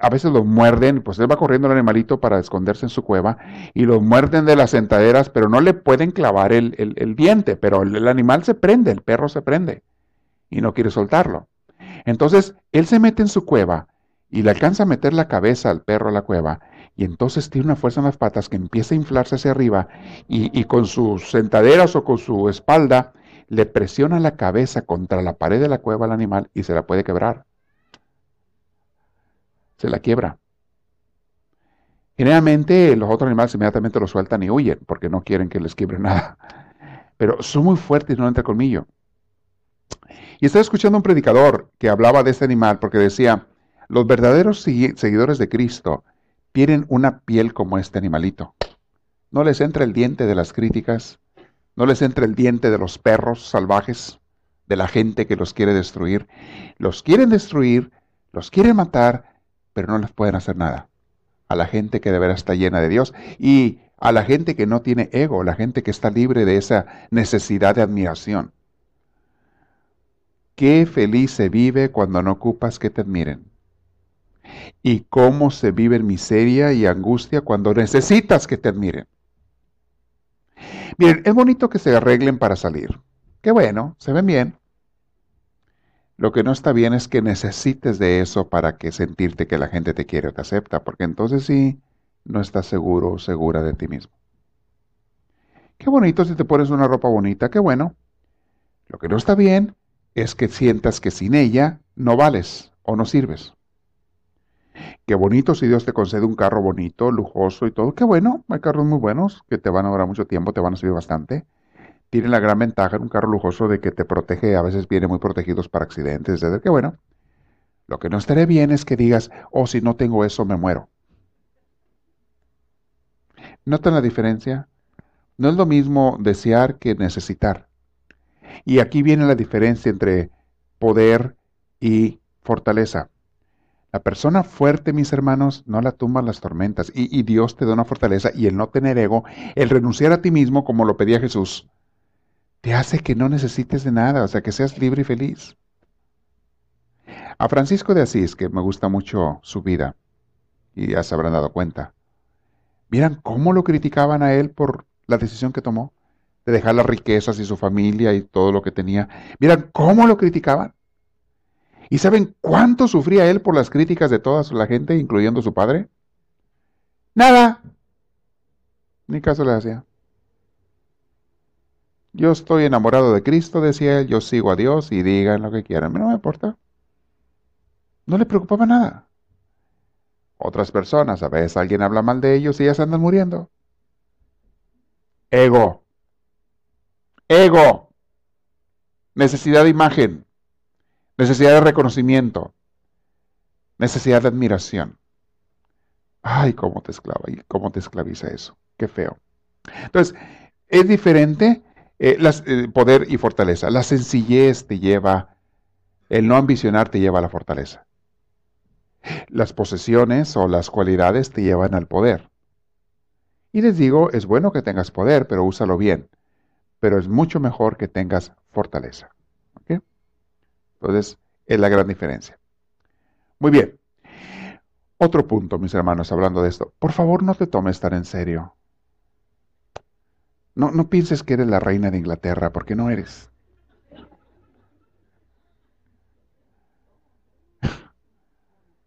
a veces los muerden, pues él va corriendo el animalito para esconderse en su cueva y los muerden de las sentaderas, pero no le pueden clavar el, diente, pero el, animal se prende, el perro se prende y no quiere soltarlo. Entonces él se mete en su cueva y le alcanza a meter la cabeza al perro a la cueva y entonces tiene una fuerza en las patas que empieza a inflarse hacia arriba y, y con sus sentaderas o con su espalda le presiona la cabeza contra la pared de la cueva al animal y se la puede quebrar. Se la quiebra. Generalmente los otros animales inmediatamente lo sueltan y huyen porque no quieren que les quiebre nada. Pero son muy fuertes y no entra colmillo. Y estaba escuchando un predicador que hablaba de este animal porque decía, los verdaderos seguidores de Cristo tienen una piel como este animalito. No les entra el diente de las críticas, no les entra el diente de los perros salvajes, de la gente que los quiere destruir. Los quieren destruir, los quieren matar, pero no les pueden hacer nada a la gente que de veras está llena de Dios y a la gente que no tiene ego, la gente que está libre de esa necesidad de admiración. Qué feliz se vive cuando no ocupas que te admiren. Y cómo se vive en miseria y angustia cuando necesitas que te admiren. Miren, es bonito que se arreglen para salir. Qué bueno, se ven bien. Lo que no está bien es que necesites de eso para que sentirte que la gente te quiere o te acepta, porque entonces sí no estás seguro o segura de ti mismo. Qué bonito si te pones una ropa bonita, qué bueno. Lo que no está bien es que sientas que sin ella no vales o no sirves. Qué bonito si Dios te concede un carro bonito, lujoso y todo. Qué bueno, hay carros muy buenos que te van a durar mucho tiempo, te van a servir bastante tiene la gran ventaja en un carro lujoso de que te protege, a veces viene muy protegidos para accidentes, etc. Que bueno, lo que no estaré bien es que digas, oh, si no tengo eso, me muero. ¿Notan la diferencia? No es lo mismo desear que necesitar. Y aquí viene la diferencia entre poder y fortaleza. La persona fuerte, mis hermanos, no la tumban las tormentas. Y, y, Dios te da una fortaleza y el no tener ego, el renunciar a ti mismo, como lo pedía Jesús, te hace que no necesites de nada, o sea, que seas libre y feliz. A Francisco de Asís, que me gusta mucho su vida, y ya se habrán dado cuenta, miran cómo lo criticaban a él por la decisión que tomó de dejar las riquezas y su familia y todo lo que tenía. Miran cómo lo criticaban. ¿Y saben cuánto sufría él por las críticas de toda la gente, incluyendo su padre? Nada. Ni caso le hacía. Yo estoy enamorado de Cristo, decía él, yo sigo a Dios y digan lo que quieran, no me importa. No le preocupaba nada. Otras personas, a veces alguien habla mal de ellos y ya se andan muriendo. Ego. Ego. Necesidad de imagen. Necesidad de reconocimiento. Necesidad de admiración. Ay, cómo te esclava y cómo te esclaviza eso. Qué feo. Entonces, es diferente eh, eh, poder y fortaleza. La sencillez te lleva, el no ambicionar te lleva a la fortaleza. Las posesiones o las cualidades te llevan al poder. Y les digo, es bueno que tengas poder, pero úsalo bien. Pero es mucho mejor que tengas fortaleza. Entonces, es la gran diferencia. Muy bien. Otro punto, mis hermanos, hablando de esto. Por favor, no te tomes tan en serio. No, no pienses que eres la reina de Inglaterra, porque no eres.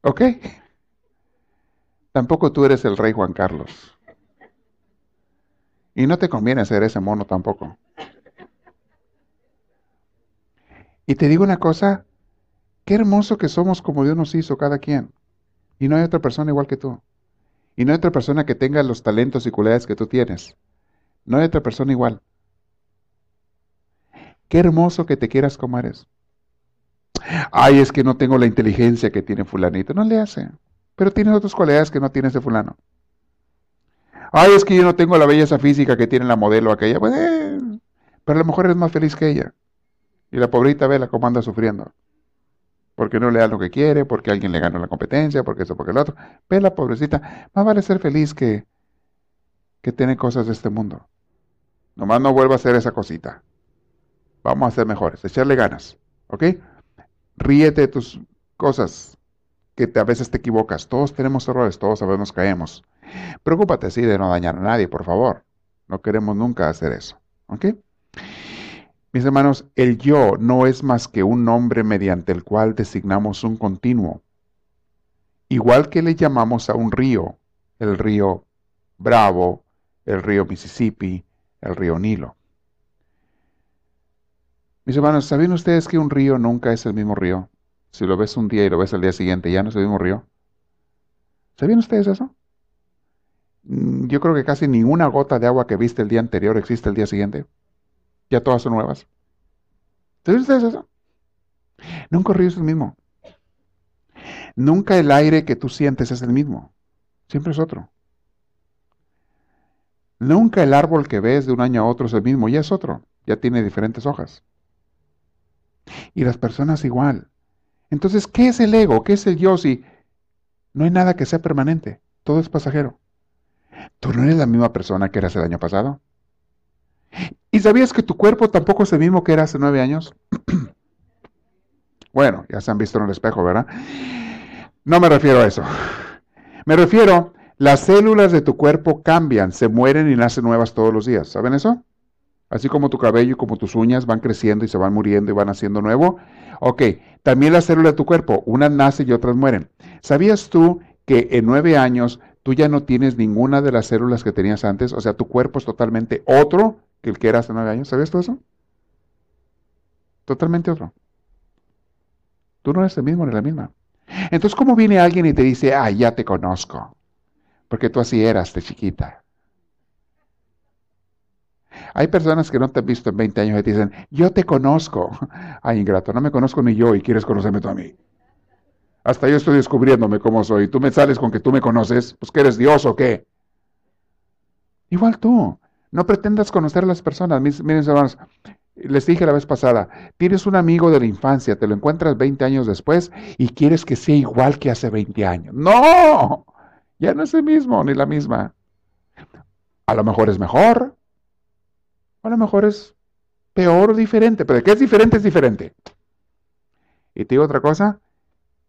¿Ok? Tampoco tú eres el rey Juan Carlos. Y no te conviene ser ese mono tampoco. Y te digo una cosa, qué hermoso que somos como Dios nos hizo cada quien. Y no hay otra persona igual que tú. Y no hay otra persona que tenga los talentos y cualidades que tú tienes. No hay otra persona igual. Qué hermoso que te quieras como eres. Ay, es que no tengo la inteligencia que tiene fulanito. No le hace. Pero tienes otras cualidades que no tiene ese fulano. Ay, es que yo no tengo la belleza física que tiene la modelo aquella. Pues, eh, pero a lo mejor eres más feliz que ella. Y la pobrita vela cómo anda sufriendo. Porque no le da lo que quiere, porque alguien le gana la competencia, porque eso, porque el otro. Ve la pobrecita. Más vale ser feliz que, que tener cosas de este mundo. Nomás no vuelva a hacer esa cosita. Vamos a ser mejores, echarle ganas. ¿Ok? Ríete de tus cosas, que a veces te equivocas. Todos tenemos errores, todos a veces caemos. Preocúpate, sí, de no dañar a nadie, por favor. No queremos nunca hacer eso. ¿Ok? Mis hermanos, el yo no es más que un nombre mediante el cual designamos un continuo. Igual que le llamamos a un río, el río Bravo, el río Mississippi, el río Nilo. Mis hermanos, ¿sabían ustedes que un río nunca es el mismo río? Si lo ves un día y lo ves al día siguiente, ya no es el mismo río. ¿Sabían ustedes eso? Mm, yo creo que casi ninguna gota de agua que viste el día anterior existe el día siguiente. Ya todas son nuevas. ¿Sabían ustedes eso? Nunca un río es el mismo. Nunca el aire que tú sientes es el mismo. Siempre es otro. Nunca el árbol que ves de un año a otro es el mismo, ya es otro, ya tiene diferentes hojas. Y las personas igual. Entonces, ¿qué es el ego? ¿Qué es el yo si no hay nada que sea permanente? Todo es pasajero. Tú no eres la misma persona que eras el año pasado. ¿Y sabías que tu cuerpo tampoco es el mismo que era hace nueve años? bueno, ya se han visto en el espejo, ¿verdad? No me refiero a eso. Me refiero las células de tu cuerpo cambian, se mueren y nacen nuevas todos los días. ¿Saben eso? Así como tu cabello y como tus uñas van creciendo y se van muriendo y van haciendo nuevo. Ok, también las células de tu cuerpo, unas nacen y otras mueren. ¿Sabías tú que en nueve años tú ya no tienes ninguna de las células que tenías antes? O sea, tu cuerpo es totalmente otro que el que era hace nueve años. ¿Sabías tú eso? Totalmente otro. Tú no eres el mismo ni la misma. Entonces, ¿cómo viene alguien y te dice, ah, ya te conozco? Porque tú así eras de chiquita. Hay personas que no te han visto en 20 años y te dicen, yo te conozco. Ay, ingrato, no me conozco ni yo y quieres conocerme tú a mí. Hasta yo estoy descubriéndome cómo soy. Tú me sales con que tú me conoces, pues que eres Dios o qué. Igual tú. No pretendas conocer a las personas. miren, hermanos, les dije la vez pasada, tienes un amigo de la infancia, te lo encuentras 20 años después y quieres que sea igual que hace 20 años. No, ya no es el mismo ni la misma. A lo mejor es mejor, a lo mejor es peor o diferente, pero de qué es diferente es diferente. Y te digo otra cosa,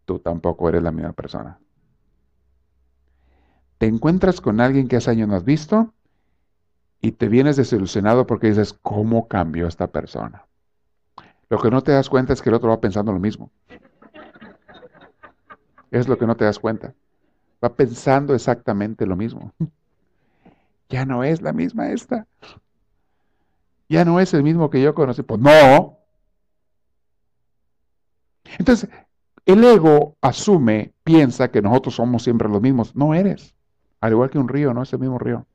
tú tampoco eres la misma persona. Te encuentras con alguien que hace años no has visto y te vienes desilusionado porque dices, ¿cómo cambió esta persona? Lo que no te das cuenta es que el otro va pensando lo mismo. Es lo que no te das cuenta va pensando exactamente lo mismo. Ya no es la misma esta. Ya no es el mismo que yo conocí. Pues no. Entonces, el ego asume, piensa que nosotros somos siempre los mismos. No eres. Al igual que un río, no es el mismo río.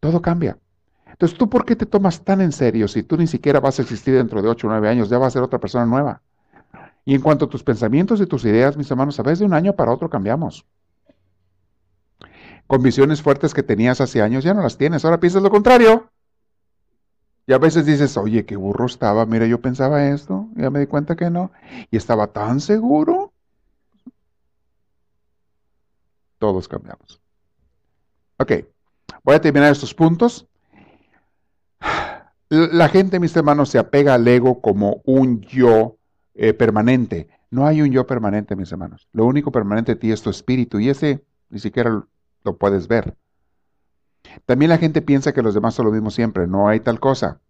Todo cambia. Entonces, ¿tú por qué te tomas tan en serio si tú ni siquiera vas a existir dentro de 8 o 9 años? Ya vas a ser otra persona nueva. Y en cuanto a tus pensamientos y tus ideas, mis hermanos, a veces de un año para otro cambiamos. Con visiones fuertes que tenías hace años ya no las tienes, ahora piensas lo contrario. Y a veces dices, oye, qué burro estaba, mira, yo pensaba esto, ya me di cuenta que no, y estaba tan seguro. Todos cambiamos. Ok, voy a terminar estos puntos. La gente, mis hermanos, se apega al ego como un yo eh, permanente. No hay un yo permanente, mis hermanos. Lo único permanente de ti es tu espíritu y ese ni siquiera lo puedes ver. También la gente piensa que los demás son lo mismo siempre. No hay tal cosa.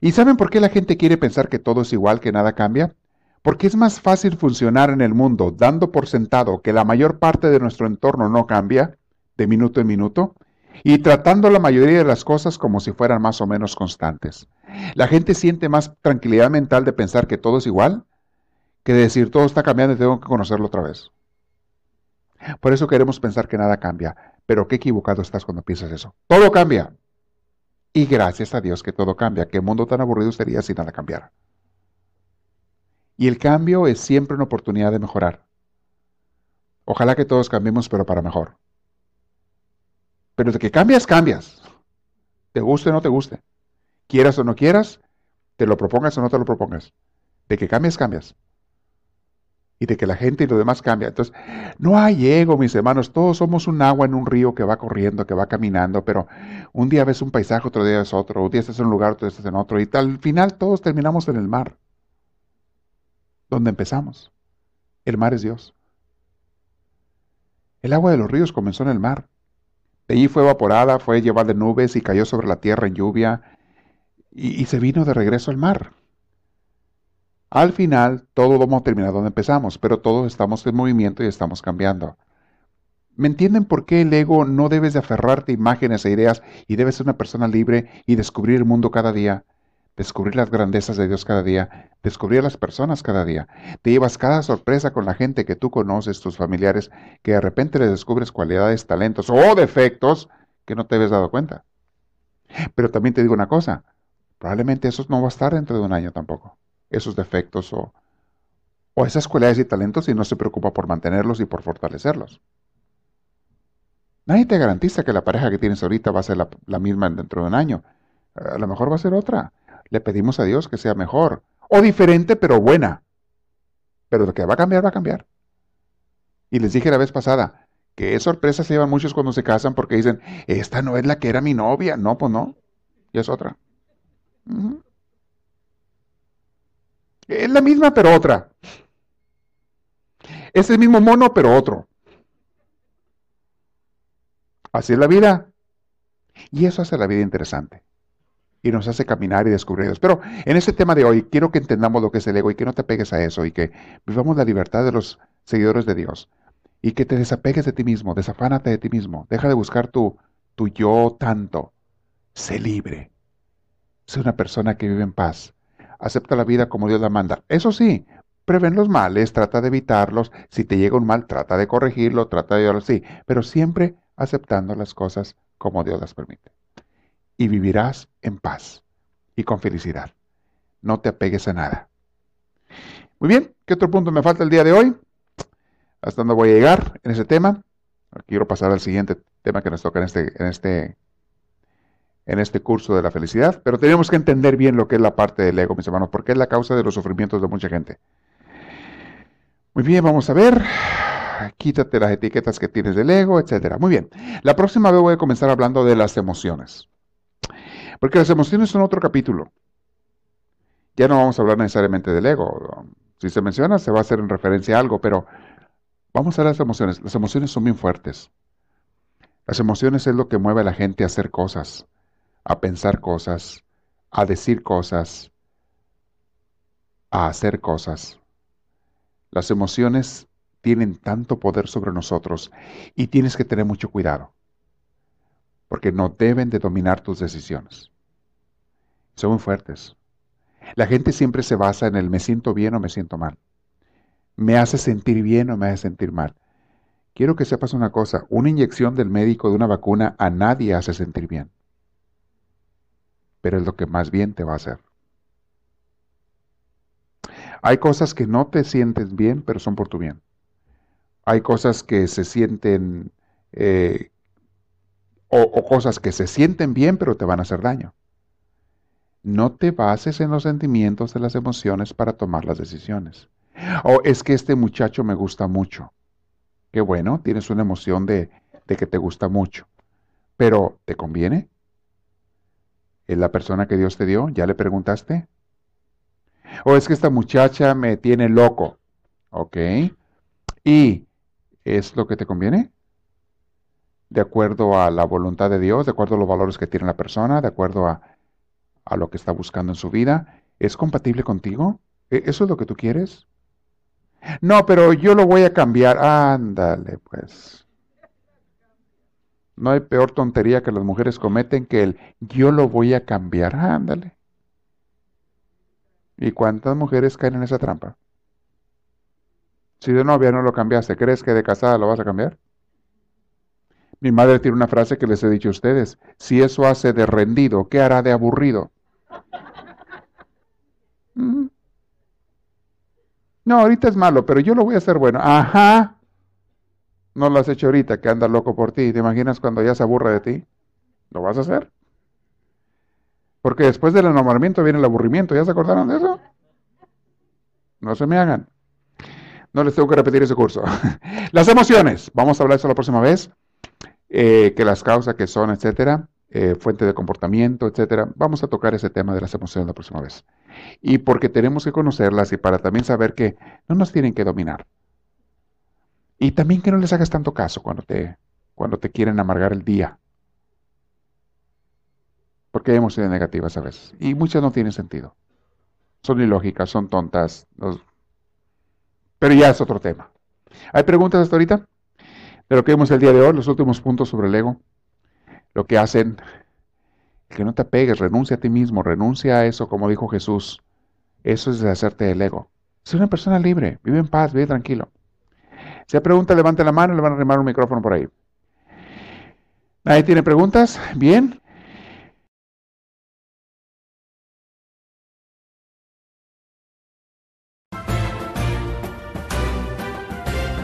¿Y saben por qué la gente quiere pensar que todo es igual, que nada cambia? Porque es más fácil funcionar en el mundo dando por sentado que la mayor parte de nuestro entorno no cambia de minuto en minuto y tratando la mayoría de las cosas como si fueran más o menos constantes. La gente siente más tranquilidad mental de pensar que todo es igual que de decir todo está cambiando y tengo que conocerlo otra vez. Por eso queremos pensar que nada cambia. Pero qué equivocado estás cuando piensas eso. Todo cambia. Y gracias a Dios que todo cambia. Qué mundo tan aburrido sería si nada cambiara. Y el cambio es siempre una oportunidad de mejorar. Ojalá que todos cambiemos, pero para mejor. Pero de que cambias, cambias. Te guste o no te guste. Quieras o no quieras, te lo propongas o no te lo propongas. De que cambias, cambias. Y de que la gente y lo demás cambia. Entonces, no hay ego, mis hermanos. Todos somos un agua en un río que va corriendo, que va caminando, pero un día ves un paisaje, otro día es otro. Un día estás en un lugar, otro día estás en otro. Y al final todos terminamos en el mar. Donde empezamos. El mar es Dios. El agua de los ríos comenzó en el mar. De allí fue evaporada, fue llevada de nubes y cayó sobre la tierra en lluvia y, se vino de regreso al mar. Al final, todo vamos a terminar donde empezamos, pero todos estamos en movimiento y estamos cambiando. ¿Me entienden por qué el ego no debes de aferrarte a imágenes e ideas y debes ser una persona libre y descubrir el mundo cada día? Descubrir las grandezas de Dios cada día, descubrir a las personas cada día. Te llevas cada sorpresa con la gente que tú conoces, tus familiares, que de repente les descubres cualidades, talentos o defectos que no te habías dado cuenta. Pero también te digo una cosa, probablemente eso no va a estar dentro de un año tampoco, esos defectos o, o esas cualidades y talentos y no se preocupa por mantenerlos y por fortalecerlos. Nadie te garantiza que la pareja que tienes ahorita va a ser la, misma dentro de un año. A lo mejor va a ser otra. Le pedimos a Dios que sea mejor. O diferente, pero buena. Pero lo que va a cambiar, va a cambiar. Y les dije la vez pasada, que sorpresa se llevan muchos cuando se casan porque dicen, esta no es la que era mi novia. No, pues no. Y es otra. Es la misma, pero otra. Es el mismo mono, pero otro. Así es la vida. Y eso hace la vida interesante. Y nos hace caminar y descubrir Pero en este tema de hoy, quiero que entendamos lo que es el ego y que no te pegues a eso y que vivamos la libertad de los seguidores de Dios. Y que te desapegues de ti mismo, desafánate de ti mismo. Deja de buscar tu, tu yo tanto. Sé libre. Sé una persona que vive en paz. Acepta la vida como Dios la manda. Eso sí, prevén los males, trata de evitarlos. Si te llega un mal, trata de corregirlo, trata de sí. Pero siempre aceptando las cosas como Dios las permite. Y vivirás en paz y con felicidad. No te apegues a nada. Muy bien, ¿qué otro punto me falta el día de hoy? ¿Hasta dónde voy a llegar en ese tema? Quiero pasar al siguiente tema que nos toca en este, en este, en este curso de la felicidad, pero tenemos que entender bien lo que es la parte del ego, mis hermanos, porque es la causa de los sufrimientos de mucha gente. Muy bien, vamos a ver quítate las etiquetas que tienes del ego, etcétera. Muy bien. La próxima vez voy a comenzar hablando de las emociones. Porque las emociones son otro capítulo. Ya no vamos a hablar necesariamente del ego. Si se menciona, se va a hacer en referencia a algo, pero vamos a las emociones. Las emociones son bien fuertes. Las emociones es lo que mueve a la gente a hacer cosas, a pensar cosas, a decir cosas, a hacer cosas. Las emociones tienen tanto poder sobre nosotros y tienes que tener mucho cuidado, porque no deben de dominar tus decisiones. Son muy fuertes. La gente siempre se basa en el me siento bien o me siento mal. Me hace sentir bien o me hace sentir mal. Quiero que sepas una cosa, una inyección del médico de una vacuna a nadie hace sentir bien, pero es lo que más bien te va a hacer. Hay cosas que no te sientes bien, pero son por tu bien. Hay cosas que se sienten, eh, o, cosas que se sienten bien, pero te van a hacer daño. No te bases en los sentimientos de las emociones para tomar las decisiones. O es que este muchacho me gusta mucho. Qué bueno, tienes una emoción de, de que te gusta mucho. Pero, ¿te conviene? ¿Es la persona que Dios te dio? ¿Ya le preguntaste? O es que esta muchacha me tiene loco. ¿Ok? Y es lo que te conviene, de acuerdo a la voluntad de Dios, de acuerdo a los valores que tiene la persona, de acuerdo a, lo que está buscando en su vida. ¿Es compatible contigo? ¿E-, ¿Eso es lo que tú quieres? No, pero yo lo voy a cambiar. Ándale, pues. No hay peor tontería que las mujeres cometen que el yo lo voy a cambiar. Ándale. ¿Y cuántas mujeres caen en esa trampa? Si de novia no lo cambiaste, ¿crees que de casada lo vas a cambiar? Mi madre tiene una frase que les he dicho a ustedes. Si eso hace de rendido, ¿qué hará de aburrido? Mm. No, ahorita es malo, pero yo lo voy a hacer bueno. Ajá. No lo has hecho ahorita, que anda loco por ti. ¿Te imaginas cuando ya se aburre de ti? ¿Lo vas a hacer? Porque después del enamoramiento viene el aburrimiento. ¿Ya se acordaron de eso? No se me hagan. No les tengo que repetir ese curso. las emociones, vamos a hablar de eso la próxima vez, eh, que las causas que son, etcétera, eh, fuente de comportamiento, etcétera. Vamos a tocar ese tema de las emociones la próxima vez. Y porque tenemos que conocerlas y para también saber que no nos tienen que dominar. Y también que no les hagas tanto caso cuando te, cuando te quieren amargar el día. Porque hay emociones negativas a veces. Y muchas no tienen sentido. Son ilógicas, son tontas. Pero ya es otro tema. ¿Hay preguntas hasta ahorita? Lo que vimos el día de hoy, los últimos puntos sobre el ego, lo que hacen, que no te pegues, renuncia a ti mismo, renuncia a eso, como dijo Jesús. Eso es deshacerte del ego. Sé una persona libre, vive en paz, vive tranquilo. Si hay pregunta, levante la mano, le van a arrimar un micrófono por ahí. ¿Nadie tiene preguntas? Bien.